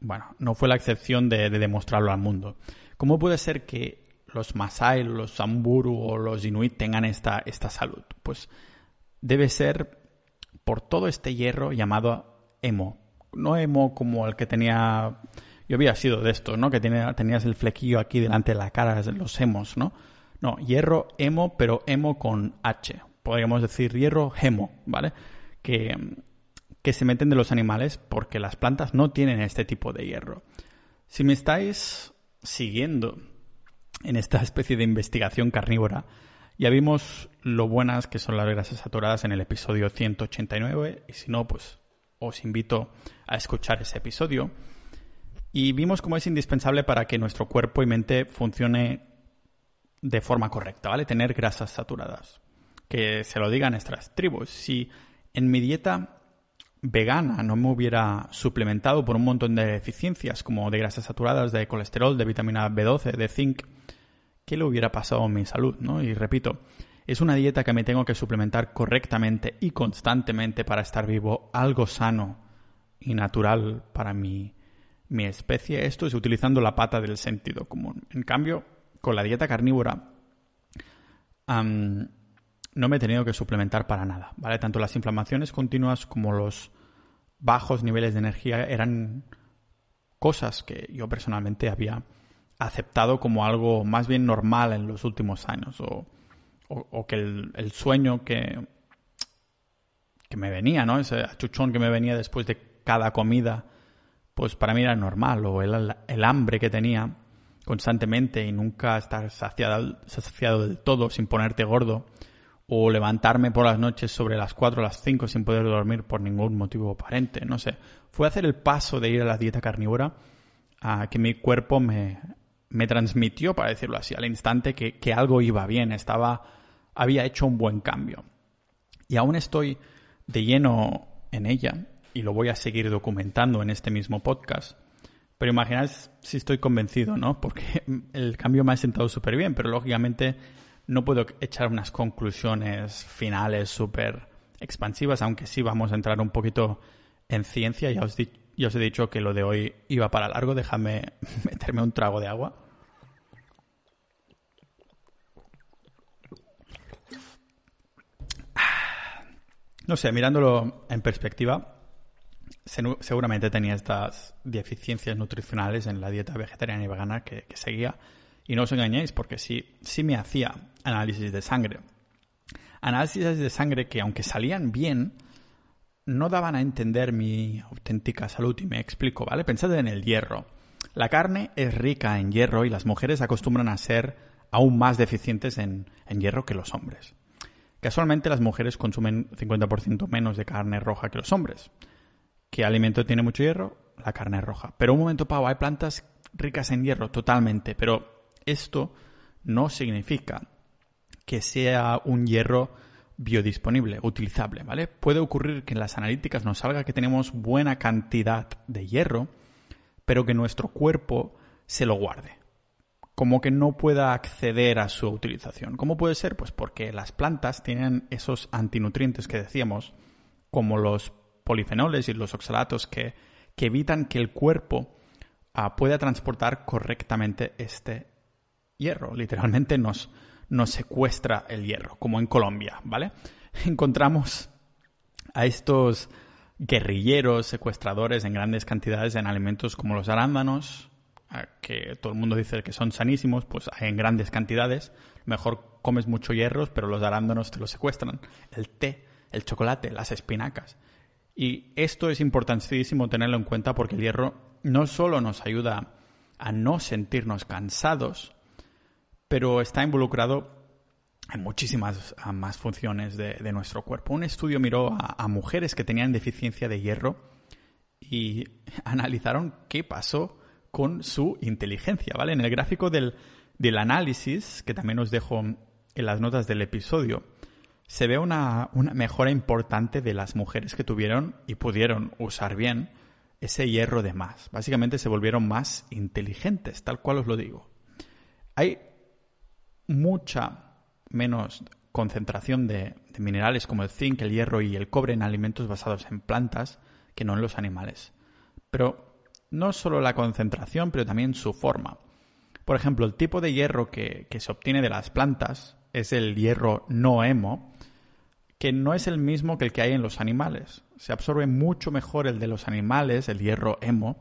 bueno, no fue la excepción de, demostrarlo al mundo. ¿Cómo puede ser que los Masai, los Samburu o los Inuit tengan esta, esta salud? Pues debe ser por todo este hierro llamado hemo. No hemo como el que tenía... Yo había sido de estos, ¿no? Que tenías el flequillo aquí delante de la cara, los hemos, ¿no? No, hierro hemo, pero hemo con H. Podríamos decir hierro hemo, ¿vale? Que que se meten de los animales porque las plantas no tienen este tipo de hierro. Si me estáis siguiendo en esta [laughs] especie de investigación carnívora, ya vimos lo buenas que son las grasas saturadas en el episodio 189 y si no, pues os invito a escuchar ese episodio. Y vimos cómo es indispensable para que nuestro cuerpo y mente funcione de forma correcta, ¿vale? Tener grasas saturadas. Que se lo digan nuestras tribus. Si en mi dieta vegana no me hubiera suplementado por un montón de deficiencias como de grasas saturadas, de colesterol, de vitamina B12, de zinc, ¿qué le hubiera pasado a mi salud? ¿no? Y repito, es una dieta que me tengo que suplementar correctamente y constantemente para estar vivo, algo sano y natural para mi, mi especie. Esto es utilizando la pata del sentido común. En cambio, con la dieta carnívora, no me he tenido que suplementar para nada, ¿vale? Tanto las inflamaciones continuas como los bajos niveles de energía eran cosas que yo personalmente había aceptado como algo más bien normal en los últimos años o, que el, sueño que, que me venía, ¿no? Ese achuchón que me venía después de cada comida, pues para mí era normal o el, el hambre que tenía constantemente y nunca estar saciado, saciado del todo sin ponerte gordo o levantarme por las noches sobre las 4 o las 5 sin poder dormir por ningún motivo aparente, no sé. Fue hacer el paso de ir a la dieta carnívora a que mi cuerpo me, me transmitió, para decirlo así, al instante que, que, algo iba bien, estaba, había hecho un buen cambio. Y aún estoy de lleno en ella y lo voy a seguir documentando en este mismo podcast. Pero imaginad si estoy convencido, ¿no? Porque [laughs] el cambio me ha sentado súper bien, pero lógicamente no puedo echar unas conclusiones finales súper expansivas, aunque sí vamos a entrar un poquito en ciencia. Ya os, os he dicho que lo de hoy iba para largo. Déjame [laughs] meterme un trago de agua. No sé, mirándolo en perspectiva, seguramente tenía estas deficiencias nutricionales en la dieta vegetariana y vegana que seguía y no os engañéis, porque sí, sí me hacía análisis de sangre. Análisis de sangre que, aunque salían bien, no daban a entender mi auténtica salud. Y me explico, ¿vale? Pensad en el hierro. La carne es rica en hierro y las mujeres acostumbran a ser aún más deficientes en, en hierro que los hombres. Casualmente las mujeres consumen 50% menos de carne roja que los hombres. ¿Qué alimento tiene mucho hierro? La carne roja. Pero un momento, Pau, hay plantas ricas en hierro, totalmente, pero esto no significa que sea un hierro biodisponible, utilizable, ¿vale? Puede ocurrir que en las analíticas nos salga que tenemos buena cantidad de hierro, pero que nuestro cuerpo se lo guarde. Como que no pueda acceder a su utilización. ¿Cómo puede ser? Pues porque las plantas tienen esos antinutrientes que decíamos, como los polifenoles y los oxalatos que, evitan que el cuerpo ah, pueda transportar correctamente este hierro. Literalmente nos, nos secuestra el hierro, como en Colombia, ¿vale? Encontramos a estos guerrilleros, secuestradores en grandes cantidades en alimentos como los arándanos, que todo el mundo dice que son sanísimos, pues en grandes cantidades. Mejor comes mucho hierros, pero los arándanos te los secuestran. El té, el chocolate, las espinacas. Y esto es importantísimo tenerlo en cuenta porque el hierro no solo nos ayuda a no sentirnos cansados, pero está involucrado en muchísimas más funciones de, nuestro cuerpo. Un estudio miró a, mujeres que tenían deficiencia de hierro y [laughs] analizaron qué pasó con su inteligencia, ¿vale? En el gráfico del, del análisis, que también os dejo en las notas del episodio, se ve una, mejora importante de las mujeres que tuvieron y pudieron usar bien ese hierro de más. Básicamente se volvieron más inteligentes, tal cual os lo digo. Hay mucha menos concentración de, de minerales como el zinc, el hierro y el cobre en alimentos basados en plantas que no en los animales. Pero no solo la concentración, pero también su forma. Por ejemplo, el tipo de hierro que, se obtiene de las plantas es el hierro no hemo, que no es el mismo que el que hay en los animales. Se absorbe mucho mejor el de los animales, el hierro hemo.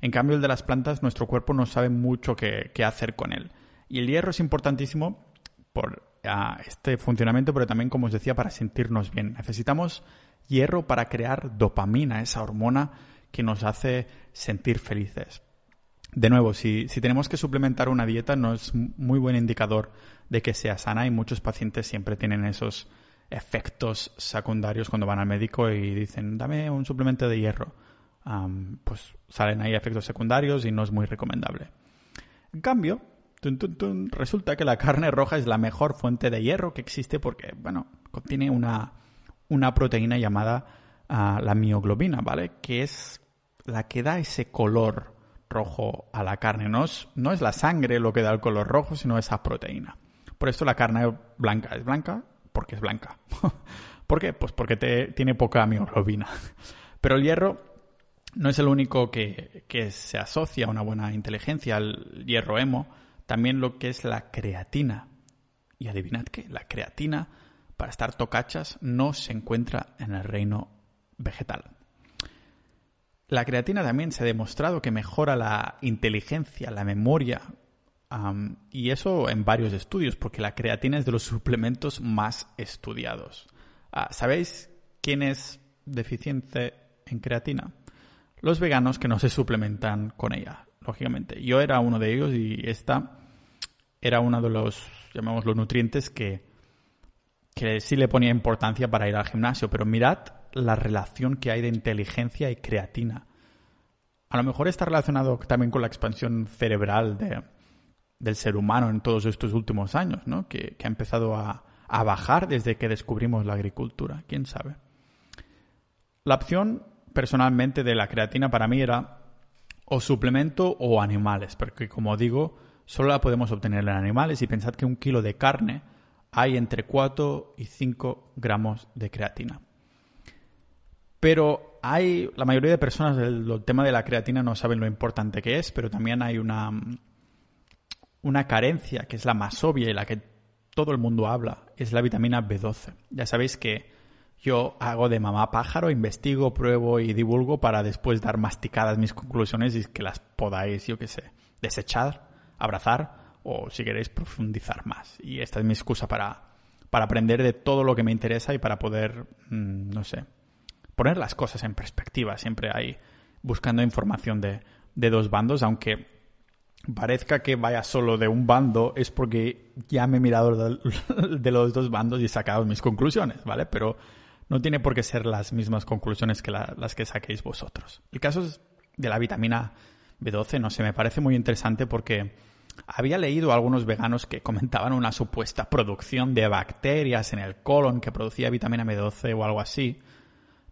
En cambio, el de las plantas, nuestro cuerpo no sabe mucho qué, hacer con él. Y el hierro es importantísimo por ah, este funcionamiento, pero también, como os decía, para sentirnos bien. Necesitamos hierro para crear dopamina, esa hormona que nos hace sentir felices. De nuevo, si, tenemos que suplementar una dieta no es muy buen indicador de que sea sana y muchos pacientes siempre tienen esos efectos secundarios cuando van al médico y dicen dame un suplemento de hierro. pues salen ahí efectos secundarios y no es muy recomendable. En cambio, resulta que la carne roja es la mejor fuente de hierro que existe porque, bueno, contiene una, una proteína llamada la mioglobina, ¿vale? Que es la que da ese color rojo a la carne. No es, no es la sangre lo que da el color rojo, sino esa proteína. Por esto la carne blanca es blanca porque es blanca. [laughs] ¿Por qué? Pues porque te, tiene poca mioglobina. [laughs] Pero el hierro no es el único que, que, se asocia a una buena inteligencia, al hierro hemo, también lo que es la creatina. Y adivinad qué, la creatina, para estar tocachas, no se encuentra en el reino vegetal. La creatina también se ha demostrado que mejora la inteligencia, la memoria, y eso en varios estudios, porque la creatina es de los suplementos más estudiados. Ah, ¿Sabéis quién es deficiente en creatina? Los veganos que no se suplementan con ella, lógicamente. Yo era uno de ellos y esta era uno de los, llamémoslo, nutrientes que, que sí le ponía importancia para ir al gimnasio. Pero mirad la relación que hay de inteligencia y creatina. A lo mejor está relacionado también con la expansión cerebral del ser humano en todos estos últimos años, ¿no? que, ha empezado a, a bajar desde que descubrimos la agricultura. ¿Quién sabe? La opción, personalmente, de la creatina para mí era o suplemento o animales, porque como digo, solo la podemos obtener en animales y pensad que un kilo de carne hay entre 4 y 5 gramos de creatina. Pero hay, la mayoría de personas del, tema de la creatina no saben lo importante que es, pero también hay una, una carencia que es la más obvia y la que todo el mundo habla, es la vitamina B12. Ya sabéis que yo hago de mamá pájaro, investigo, pruebo y divulgo para después dar masticadas mis conclusiones y que las podáis, yo qué sé, desechar, abrazar o si queréis profundizar más. Y esta es mi excusa para, para aprender de todo lo que me interesa y para poder, mm, no sé, poner las cosas en perspectiva. Siempre hay buscando información de, dos bandos, aunque parezca que vaya solo de un bando, es porque ya me he mirado [laughs] de, los dos bandos y he sacado mis conclusiones, ¿vale? Pero no tiene por qué ser las mismas conclusiones que las que saquéis vosotros. El caso de la vitamina B12, no sé, me parece muy interesante porque había leído a algunos veganos que comentaban una supuesta producción de bacterias en el colon que producía vitamina B12 o algo así.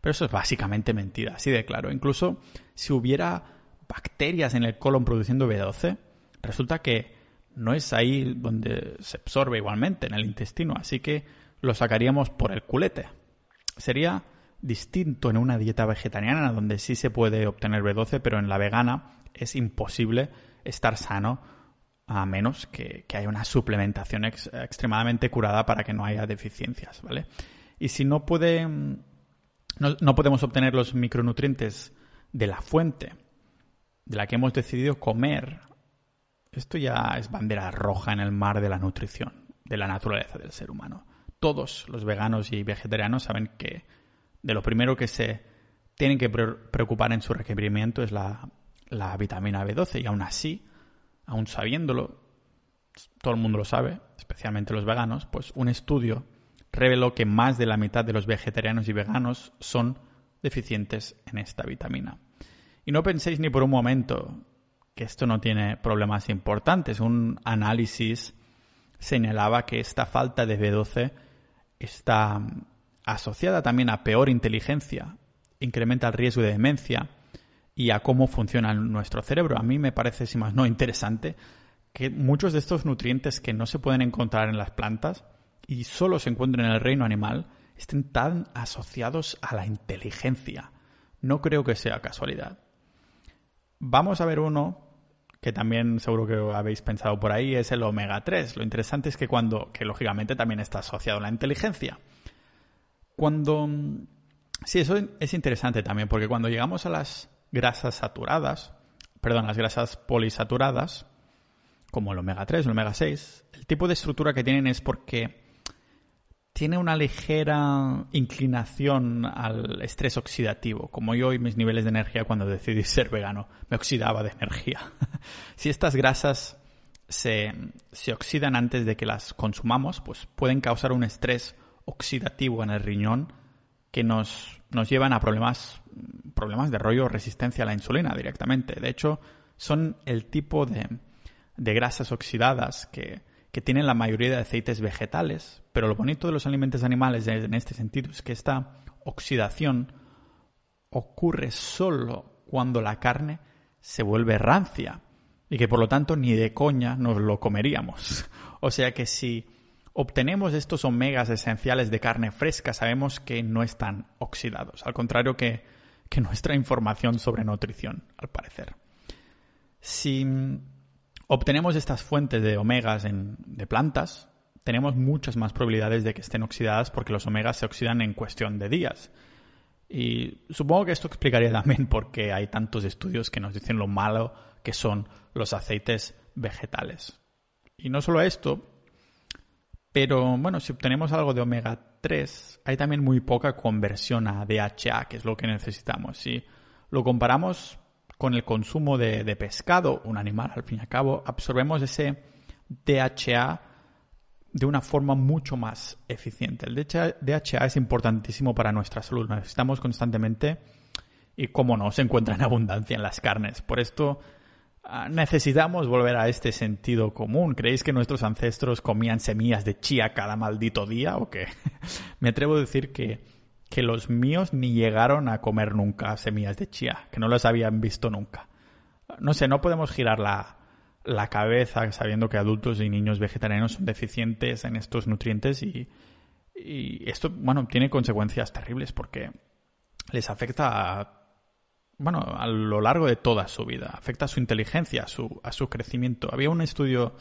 Pero eso es básicamente mentira, así de claro. Incluso si hubiera bacterias en el colon produciendo B12, resulta que no es ahí donde se absorbe igualmente, en el intestino, así que lo sacaríamos por el culete. Sería distinto en una dieta vegetariana donde sí se puede obtener B12, pero en la vegana es imposible estar sano a menos que, haya una suplementación extremadamente curada para que no haya deficiencias, ¿vale? Y si no puede, no, podemos obtener los micronutrientes de la fuente de la que hemos decidido comer, esto ya es bandera roja en el mar de la nutrición, de la naturaleza del ser humano. Todos los veganos y vegetarianos saben que de lo primero que se tienen que preocupar en su requerimiento es la, la vitamina B12 y aún así aún sabiéndolo, todo el mundo lo sabe, especialmente los veganos, pues un estudio reveló que más de la mitad de los vegetarianos y veganos son deficientes en esta vitamina. Y no penséis ni por un momento que esto no tiene problemas importantes. Un análisis señalaba que esta falta de B12 está asociada también a peor inteligencia, incrementa el riesgo de demencia, y a cómo funciona nuestro cerebro. A mí me parece, si más no, interesante que muchos de estos nutrientes que no se pueden encontrar en las plantas y solo se encuentran en el reino animal estén tan asociados a la inteligencia. No creo que sea casualidad. Vamos a ver uno que también seguro que habéis pensado por ahí, es el omega 3. Lo interesante es que cuando, que lógicamente también está asociado a la inteligencia. Cuando... Sí, eso es interesante también, porque cuando llegamos a las grasas saturadas, perdón, las grasas polisaturadas, como el omega 3 o el omega 6, el tipo de estructura que tienen es porque tiene una ligera inclinación al estrés oxidativo, como yo y mis niveles de energía cuando decidí [laughs] ser vegano, me oxidaba de energía. [laughs] si estas grasas se, se, oxidan antes de que las consumamos, pues pueden causar un estrés oxidativo en el riñón que nos, nos llevan a problemas problemas de rollo resistencia a la insulina directamente. De hecho, son el tipo de, grasas oxidadas que, tienen la mayoría de aceites vegetales, pero lo bonito de los alimentos animales en este sentido es que esta oxidación ocurre solo cuando la carne se vuelve rancia y que por lo tanto ni de coña nos lo comeríamos. [laughs] O sea que si obtenemos estos omegas esenciales de carne fresca, sabemos que no están oxidados, al contrario que nuestra información sobre nutrición, al parecer. Si obtenemos estas fuentes de omegas de plantas, tenemos muchas más probabilidades de que estén oxidadas porque los omegas se oxidan en cuestión de días. Y supongo que esto explicaría también por qué hay tantos estudios que nos dicen lo malo que son los aceites vegetales. Y no solo esto, pero bueno, si obtenemos algo de omega 3, hay también muy poca conversión a DHA, que es lo que necesitamos. Si lo comparamos con el consumo de, pescado, un animal al fin y al cabo, absorbemos ese DHA de una forma mucho más eficiente. El DHA es importantísimo para nuestra salud. Necesitamos constantemente y, como no, se encuentra en abundancia en las carnes. Por esto necesitamos volver a este sentido común. ¿Creéis que nuestros ancestros comían semillas de chía cada maldito día o qué? [laughs] Me atrevo a decir que, que los míos ni llegaron a comer nunca semillas de chía, que no las habían visto nunca. No sé, no podemos girar la, la cabeza sabiendo que adultos y niños vegetarianos son deficientes en estos nutrientes y, y esto, bueno, tiene consecuencias terribles porque les afecta a bueno, a lo largo de toda su vida. Afecta a su inteligencia, a su, a su crecimiento. Había un estudio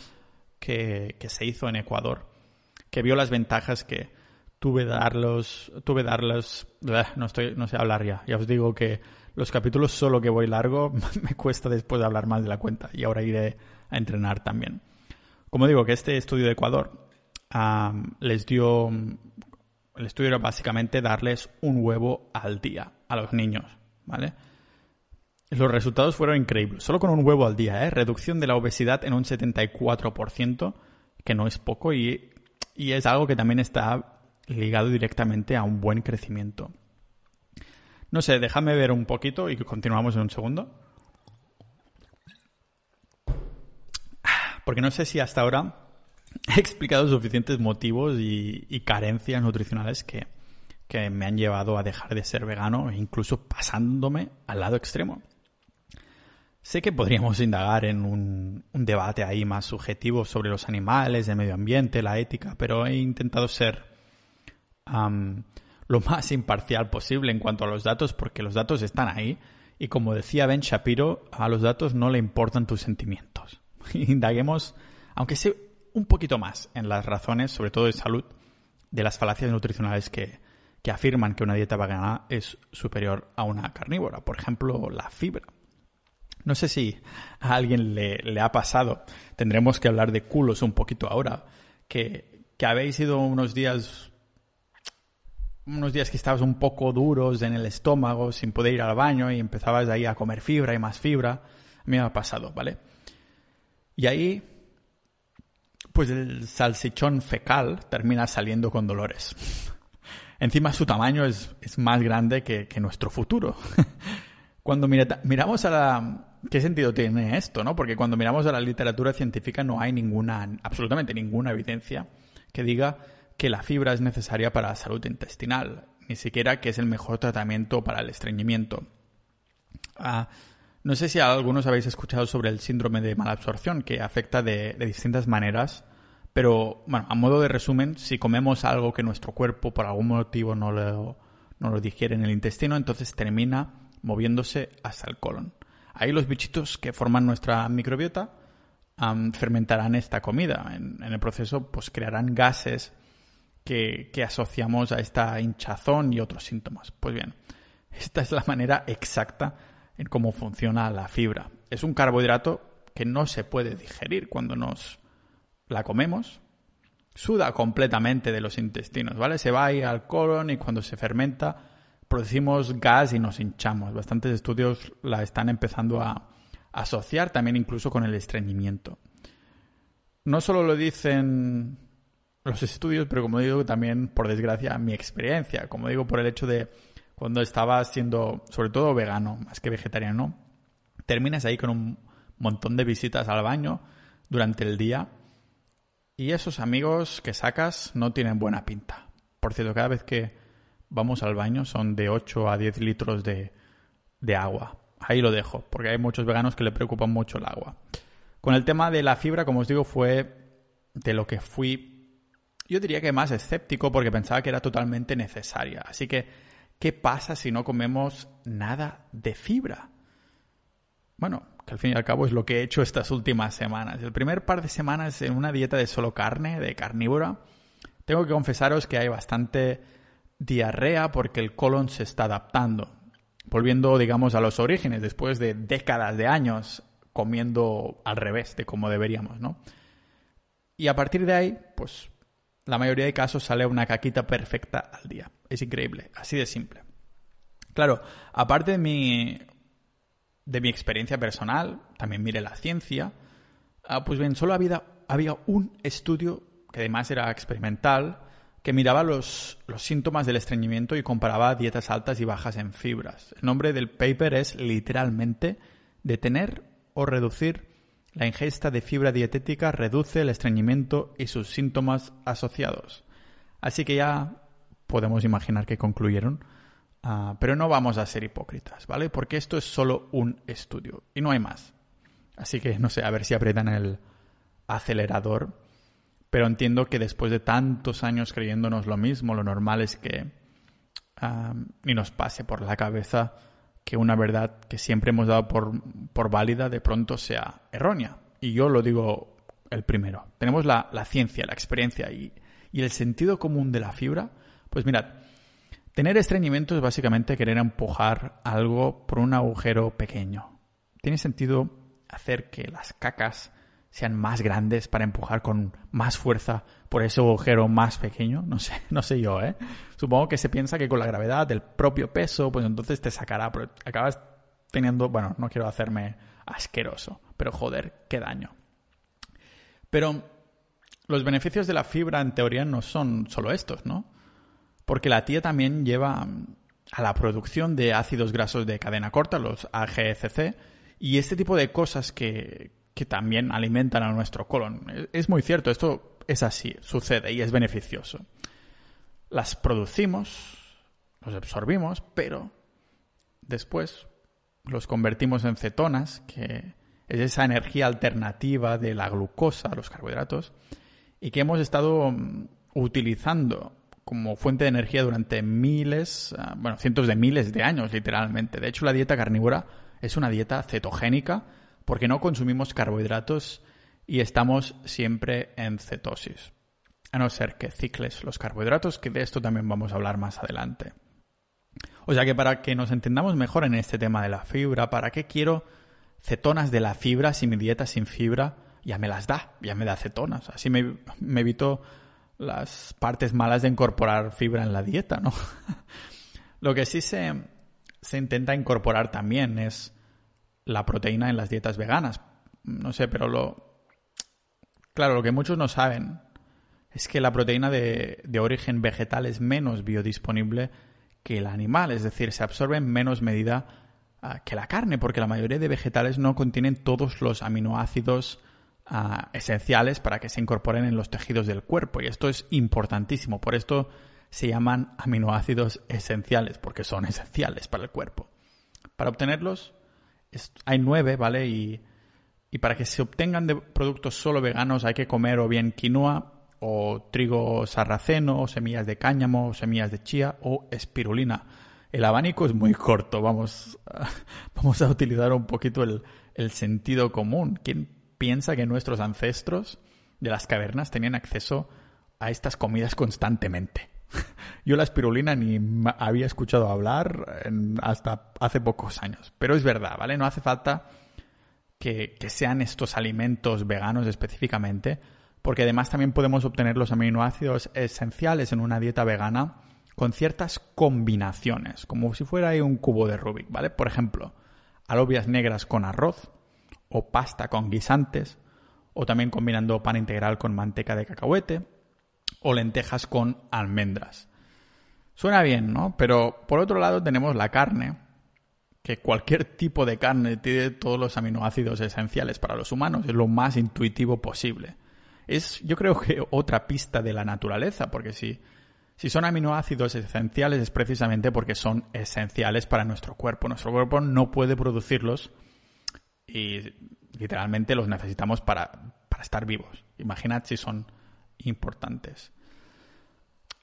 que, que, se hizo en Ecuador que vio las ventajas que tuve darlos, tuve darlos, no estoy, no sé hablar ya. Ya os digo que los capítulos solo que voy largo [laughs] me cuesta después de hablar más de la cuenta y ahora iré a entrenar también. Como digo, que este estudio de Ecuador les dio, el estudio era básicamente darles un huevo al día a los niños, ¿vale? Los resultados fueron increíbles. Solo con un huevo al día, ¿eh? Reducción de la obesidad en un 74%, que no es poco y, y es algo que también está ligado directamente a un buen crecimiento. No sé, déjame ver un poquito y continuamos en un segundo. Porque no sé si hasta ahora [laughs] he explicado suficientes motivos y, y carencias nutricionales que, que me han llevado a dejar de ser vegano e incluso pasándome al lado extremo. Sé que podríamos indagar en un, debate ahí más subjetivo sobre los animales, el medio ambiente, la ética, pero he intentado ser lo más imparcial posible en cuanto a los datos, porque los datos están ahí y como decía Ben Shapiro, a los datos no le importan tus sentimientos. [laughs] indaguemos, aunque sea un poquito más, en las razones, sobre todo de salud, de las falacias nutricionales que, que afirman que una dieta vegana es superior a una carnívora. Por ejemplo, la fibra. No sé si a alguien le, ha pasado. Tendremos que hablar de culos un poquito ahora. Que, que habéis ido unos días unos días que estabas un poco duros en el estómago, sin poder ir al baño y empezabas ahí a comer fibra y más fibra. A mí me ha pasado, ¿vale? Y ahí, pues el salsichón fecal termina saliendo con dolores. Encima su tamaño es, más grande que, nuestro futuro. [laughs] cuando miramos a la... ¿Qué sentido tiene esto, no? Porque cuando miramos a la literatura científica no hay ninguna, absolutamente ninguna evidencia que diga que la fibra es necesaria para la salud intestinal, ni siquiera que es el mejor tratamiento para el estreñimiento. Ah, no sé si algunos habéis escuchado sobre el síndrome de malabsorción, que afecta de, de distintas maneras pero, bueno, a modo de resumen, si comemos algo que nuestro cuerpo por algún motivo no lo, no lo digiere en el intestino, entonces termina moviéndose hasta el colon. Ahí los bichitos que forman nuestra microbiota fermentarán esta comida. En, el proceso, pues crearán gases que, que asociamos a esta hinchazón y otros síntomas. Pues bien, esta es la manera exacta en cómo funciona la fibra. Es un carbohidrato que no se puede digerir cuando nos la comemos, suda completamente de los intestinos, ¿vale? Se va ahí al colon y cuando se fermenta producimos gas y nos hinchamos. Bastantes estudios la están empezando a asociar también incluso con el estreñimiento. No solo lo dicen los estudios, pero como digo, también por desgracia mi experiencia, como digo, por el hecho de cuando estaba siendo sobre todo vegano, más que vegetariano, terminas ahí con un montón de visitas al baño durante el día y esos amigos que sacas no tienen buena pinta. Por cierto, cada vez que vamos al baño son de 8 a 10 litros de, de agua. Ahí lo dejo, porque hay muchos veganos que le preocupan mucho el agua. Con el tema de la fibra, como os digo, fue de lo que fui, yo diría que más escéptico porque pensaba que era totalmente necesaria. Así que, ¿qué pasa si no comemos nada de fibra? Bueno, que al fin y al cabo es lo que he hecho estas últimas semanas. El primer par de semanas en una dieta de solo carne, de carnívora, tengo que confesaros que hay bastante diarrea porque el colon se está adaptando. Volviendo, digamos, a los orígenes, después de décadas de años comiendo al revés de como deberíamos, ¿no? Y a partir de ahí, pues la mayoría de casos sale una caquita perfecta al día. Es increíble, así de simple. Claro, aparte de mi de mi experiencia personal, también mire la ciencia, ah, pues bien, solo había, había un estudio, que además era experimental, que miraba los, los, síntomas del estreñimiento y comparaba dietas altas y bajas en fibras. El nombre del paper es literalmente detener o reducir la ingesta de fibra dietética reduce el estreñimiento y sus síntomas asociados. Así que ya podemos imaginar que concluyeron Ah, pero no vamos a ser hipócritas, ¿vale? Porque esto es solo un estudio y no hay más. Así que no sé, a ver si apretan el acelerador. Pero entiendo que después de tantos años creyéndonos lo mismo, lo normal es que ni nos pase por la cabeza que una verdad que siempre hemos dado por, por válida de pronto sea errónea. Y yo lo digo el primero. Tenemos la, la ciencia, la experiencia y, y el sentido común de la fibra. Pues mirad, Tener estreñimiento es básicamente querer empujar algo por un agujero pequeño. Tiene sentido hacer que las cacas sean más grandes para empujar con más fuerza por ese agujero más pequeño. No sé, [laughs] no sé yo, ¿eh? Supongo que se piensa que con la gravedad del propio peso, pues entonces te sacará, pero acabas teniendo, bueno, no quiero hacerme asqueroso, pero joder, qué daño. Pero los beneficios de la fibra en teoría no son solo estos, ¿no? porque la tía también lleva a la producción de ácidos grasos de cadena corta, los AGCC, y este tipo de cosas que, que también alimentan a nuestro colon. Es muy cierto, esto es así, sucede y es beneficioso. Las producimos, los absorbimos, pero después los convertimos en cetonas, que es esa energía alternativa de la glucosa, los carbohidratos, y que hemos estado mm, utilizando como fuente de energía durante miles, ah, bueno, cientos de miles de años, literalmente. De hecho, la dieta carnívora es una dieta cetogénica porque no consumimos carbohidratos y estamos siempre en cetosis. A no ser que cicles los carbohidratos, que de esto también vamos a hablar más adelante. O sea que para que nos entendamos mejor en este tema de la fibra, ¿para qué quiero cetonas de la fibra si mi dieta sin fibra ya me las da? Ya me da cetonas. Así me, evito las partes malas de incorporar fibra en la dieta, ¿no? [laughs] Lo que sí se, se intenta incorporar también es la proteína en las dietas veganas. No sé, pero lo... Claro, lo que muchos no saben es que la proteína de, de origen vegetal es menos biodisponible que el animal, es decir, se absorbe en menos medida ah, que la carne, porque la mayoría de vegetales no contienen todos los aminoácidos ah, esenciales para que se incorporen en los tejidos del cuerpo. Y esto es importantísimo. Por esto se llaman aminoácidos esenciales, porque son esenciales para el cuerpo. Para obtenerlos hay nueve, ¿vale? Y, para que se obtengan de productos solo veganos hay que comer o bien quinoa, o trigo sarraceno, o semillas de cáñamo, o semillas de chía, o espirulina. El abanico es muy corto, vamos, a, [laughs] vamos a utilizar un poquito el, el sentido común. ¿Quién piensa que nuestros ancestros de las cavernas tenían acceso a estas comidas constantemente? [laughs] Yo la espirulina ni había escuchado hablar hasta hace pocos años. Pero es verdad, ¿vale? No hace falta que, sean estos alimentos veganos específicamente, porque además también podemos obtener los aminoácidos esenciales en una dieta vegana con ciertas combinaciones, como si fuera un cubo de Rubik, ¿vale? Por ejemplo, alobias negras con arroz, o pasta con guisantes, o también combinando pan integral con manteca de cacahuete, o lentejas con almendras. Suena bien, ¿no? Pero por otro lado tenemos la carne, que cualquier tipo de carne tiene todos los aminoácidos esenciales para los humanos, es lo más intuitivo posible es yo creo que otra pista de la naturaleza, porque si, si son aminoácidos esenciales es precisamente porque son esenciales para nuestro cuerpo. Nuestro cuerpo no puede producirlos y literalmente los necesitamos para, para estar vivos. Imaginad si son importantes.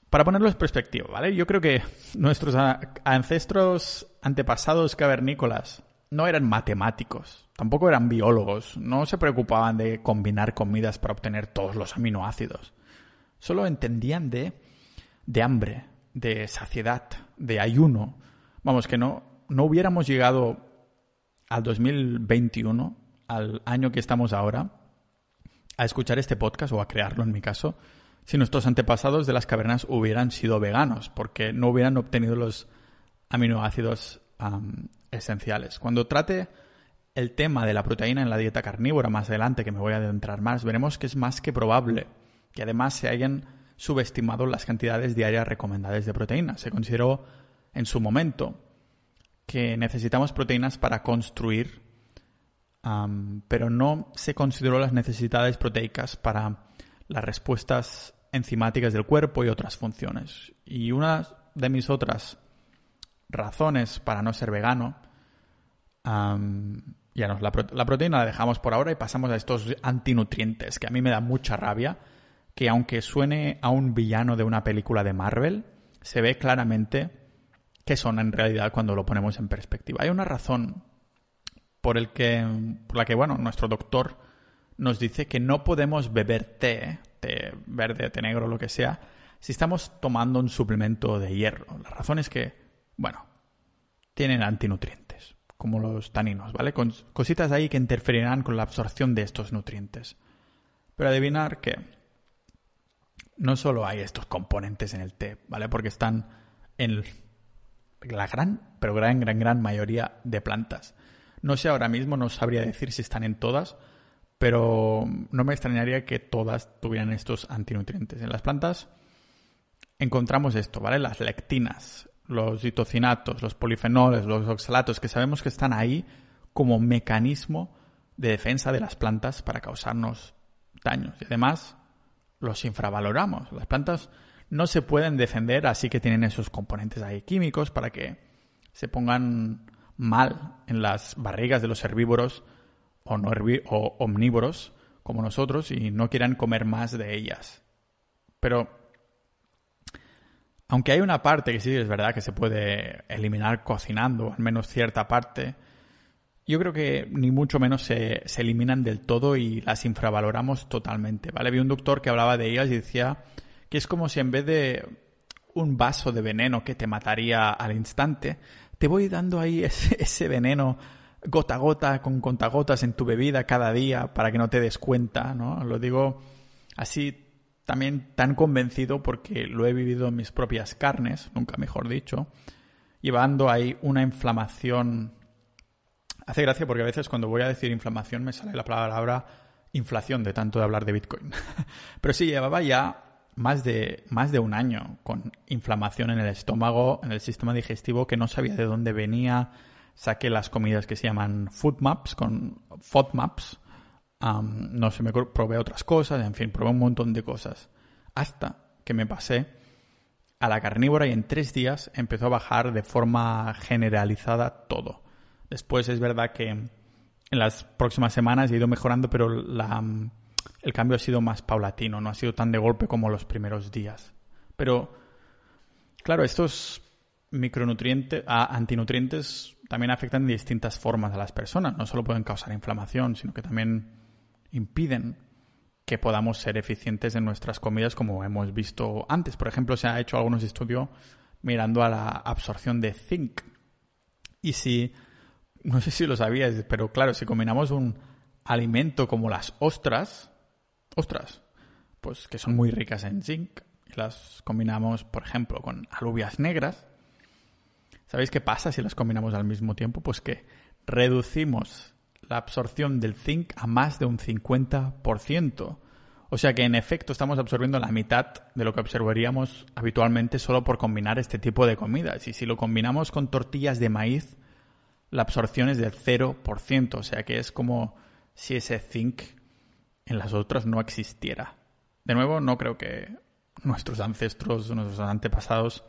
Para ponerlo en perspectiva, ¿vale? Yo creo que nuestros ancestros antepasados cavernícolas no eran matemáticos, tampoco eran biólogos, no se preocupaban de combinar comidas para obtener todos los aminoácidos. Solo entendían de, de hambre, de saciedad, de ayuno. Vamos, que no, no hubiéramos llegado al 2021, al año que estamos ahora, a escuchar este podcast o a crearlo en mi caso, si nuestros antepasados de las cavernas hubieran sido veganos, porque no hubieran obtenido los aminoácidos esenciales. Cuando trate el tema de la proteína en la dieta carnívora más adelante, que me voy a adentrar más, veremos que es más que probable que además se hayan subestimado las cantidades diarias recomendadas de proteína. Se consideró en su momento que necesitamos proteínas para construir, pero no se consideró las necesidades proteicas para las respuestas enzimáticas del cuerpo y otras funciones. Y una de mis otras razones para no ser vegano. ya no, la, la, proteína la dejamos por ahora y pasamos a estos antinutrientes, que a mí me da mucha rabia, que aunque suene a un villano de una película de Marvel, se ve claramente que son en realidad cuando lo ponemos en perspectiva. Hay una razón por, el que, por la que, bueno, nuestro doctor nos dice que no podemos beber té, té verde, té negro, lo que sea, si estamos tomando un suplemento de hierro. La razón es que bueno, tienen antinutrientes, como los taninos, ¿vale? Con cositas ahí que interferirán con la absorción de estos nutrientes. Pero adivinar que no solo hay estos componentes en el té, ¿vale? Porque están en la gran, pero gran, gran, gran mayoría de plantas. No sé ahora mismo, no sabría decir si están en todas, pero no me extrañaría que todas tuvieran estos antinutrientes. En las plantas encontramos esto, ¿vale? Las lectinas, los ditocinatos, los polifenoles, los oxalatos, que sabemos que están ahí como mecanismo de defensa de las plantas para causarnos daños. Y además los infravaloramos. Las plantas no se pueden defender, así que tienen esos componentes ahí químicos para que se pongan mal en las barrigas de los herbívoros o, no o omnívoros como nosotros y no quieran comer más de ellas. Pero aunque hay una parte que sí es verdad que se puede eliminar cocinando, al menos cierta parte, yo creo que ni mucho menos se, se, eliminan del todo y las infravaloramos totalmente, ¿vale? Vi un doctor que hablaba de ellas y decía que es como si en vez de un vaso de veneno que te mataría al instante, te voy dando ahí [laughs] ese, veneno gota a gota, con contagotas en tu bebida cada día para que no te des cuenta, ¿no? Lo digo así también tan convencido porque lo he vivido en mis propias carnes, nunca mejor dicho, llevando ahí una inflamación. Hace gracia porque a veces cuando voy a decir inflamación me sale la palabra inflación de tanto de hablar de Bitcoin. [laughs] Pero sí, llevaba ya más de, más de un año con inflamación en el estómago, en el sistema digestivo, que no sabía de dónde venía. Saqué las comidas que se llaman food maps, con FODMAPs. no sé, me probé otras cosas, en fin, probé un montón de cosas. Hasta que me pasé a la carnívora y en tres días empezó a bajar de forma generalizada todo. Después es verdad que en las próximas semanas he ido mejorando, pero la, el cambio ha sido más paulatino, no ha sido tan de golpe como los primeros días. Pero, claro, estos micronutrientes, antinutrientes también afectan de distintas formas a las personas. No solo pueden causar inflamación, sino que también impiden que podamos ser eficientes en nuestras comidas como hemos visto antes. Por ejemplo, se ha hecho algunos estudios mirando a la absorción de zinc. Y si, no sé si lo sabías, pero claro, si combinamos un alimento como las ostras, ostras, pues que son muy ricas en zinc, y las combinamos, por ejemplo, con alubias negras, ¿sabéis qué pasa si las combinamos al mismo tiempo? Pues que reducimos la absorción del zinc a más de un 50%. O sea que en efecto estamos absorbiendo la mitad de lo que observaríamos habitualmente solo por combinar este tipo de comidas. Y si lo combinamos con tortillas de maíz, la absorción es del 0%. O sea que es como si ese zinc en las otras no existiera. De nuevo, no creo que nuestros ancestros, nuestros antepasados,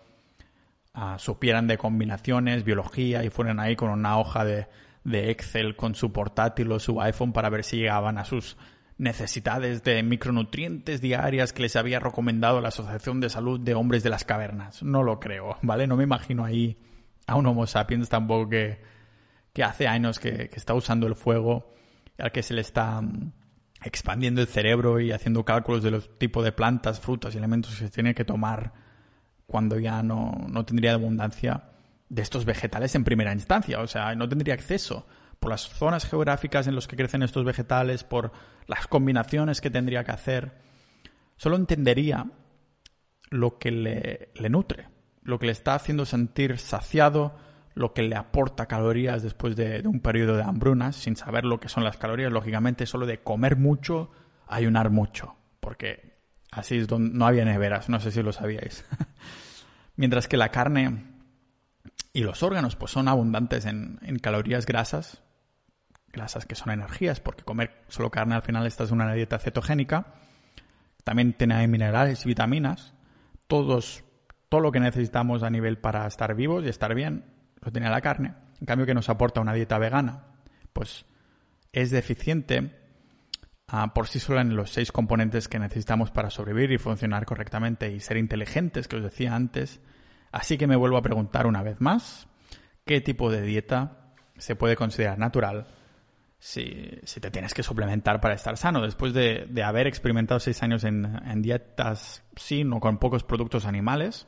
uh, supieran de combinaciones, biología y fueran ahí con una hoja de, de Excel con su portátil o su iPhone para ver si llegaban a sus necesidades de micronutrientes diarias que les había recomendado la Asociación de Salud de Hombres de las Cavernas. No lo creo, ¿vale? No me imagino ahí a un Homo sapiens tampoco que, que hace años que, que está usando el fuego al que se le está expandiendo el cerebro y haciendo cálculos de los tipos de plantas, frutas y elementos que se tiene que tomar cuando ya no, no tendría abundancia de estos vegetales en primera instancia. O sea, no tendría acceso por las zonas geográficas en las que crecen estos vegetales, por las combinaciones que tendría que hacer. Solo entendería lo que le, le nutre, lo que le está haciendo sentir saciado, lo que le aporta calorías después de, un periodo de hambrunas, sin saber lo que son las calorías, lógicamente solo de comer mucho, ayunar mucho, porque así es donde no había neveras, no sé si lo sabíais. [laughs] Mientras que la carne y los órganos pues son abundantes en, en, calorías grasas, grasas que son energías, porque comer solo carne al final esta es una dieta cetogénica, también tiene minerales y vitaminas, todos, todo lo que necesitamos a nivel para estar vivos y estar bien lo tiene la carne. En cambio, que nos aporta una dieta vegana, pues es deficiente ah, por sí sola en los seis componentes que necesitamos para sobrevivir y funcionar correctamente y ser inteligentes, que os decía antes. Así que me vuelvo a preguntar una vez más, ¿qué tipo de dieta se puede considerar natural si, te tienes que suplementar para estar sano? Después de, haber experimentado seis años en dietas sin o con pocos productos animales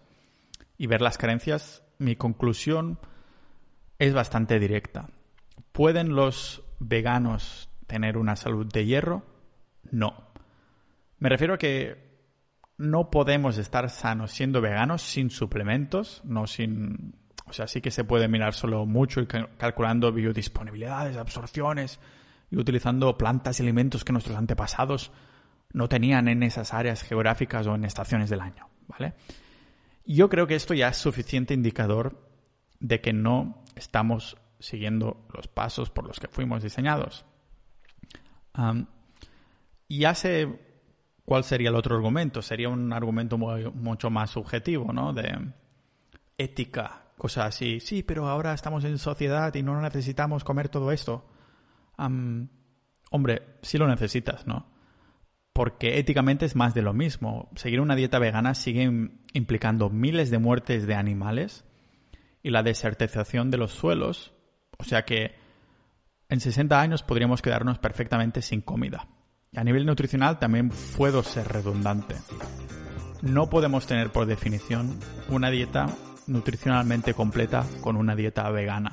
y ver las carencias, mi conclusión es bastante directa. ¿Pueden los veganos tener una salud de hierro? No. Me refiero a que no podemos estar sanos siendo veganos sin suplementos, no sin... O sea, sí que se puede mirar solo mucho y calculando biodisponibilidades, absorciones y utilizando plantas y alimentos que nuestros antepasados no tenían en esas áreas geográficas o en estaciones del año, ¿vale? Yo creo que esto ya es suficiente indicador de que no estamos siguiendo los pasos por los que fuimos diseñados. y hace cuál sería el otro argumento. Sería un argumento mucho más subjetivo, ¿no? De ética, cosas así. Sí, pero ahora estamos en sociedad y no necesitamos comer todo esto. hombre, sí lo necesitas, ¿no? Porque éticamente es más de lo mismo. Seguir una dieta vegana sigue implicando miles de muertes de animales y la desertización de los suelos. O sea que en 60 años podríamos quedarnos perfectamente sin comida. A nivel nutricional también puedo ser redundante. No podemos tener por definición una dieta nutricionalmente completa con una dieta vegana.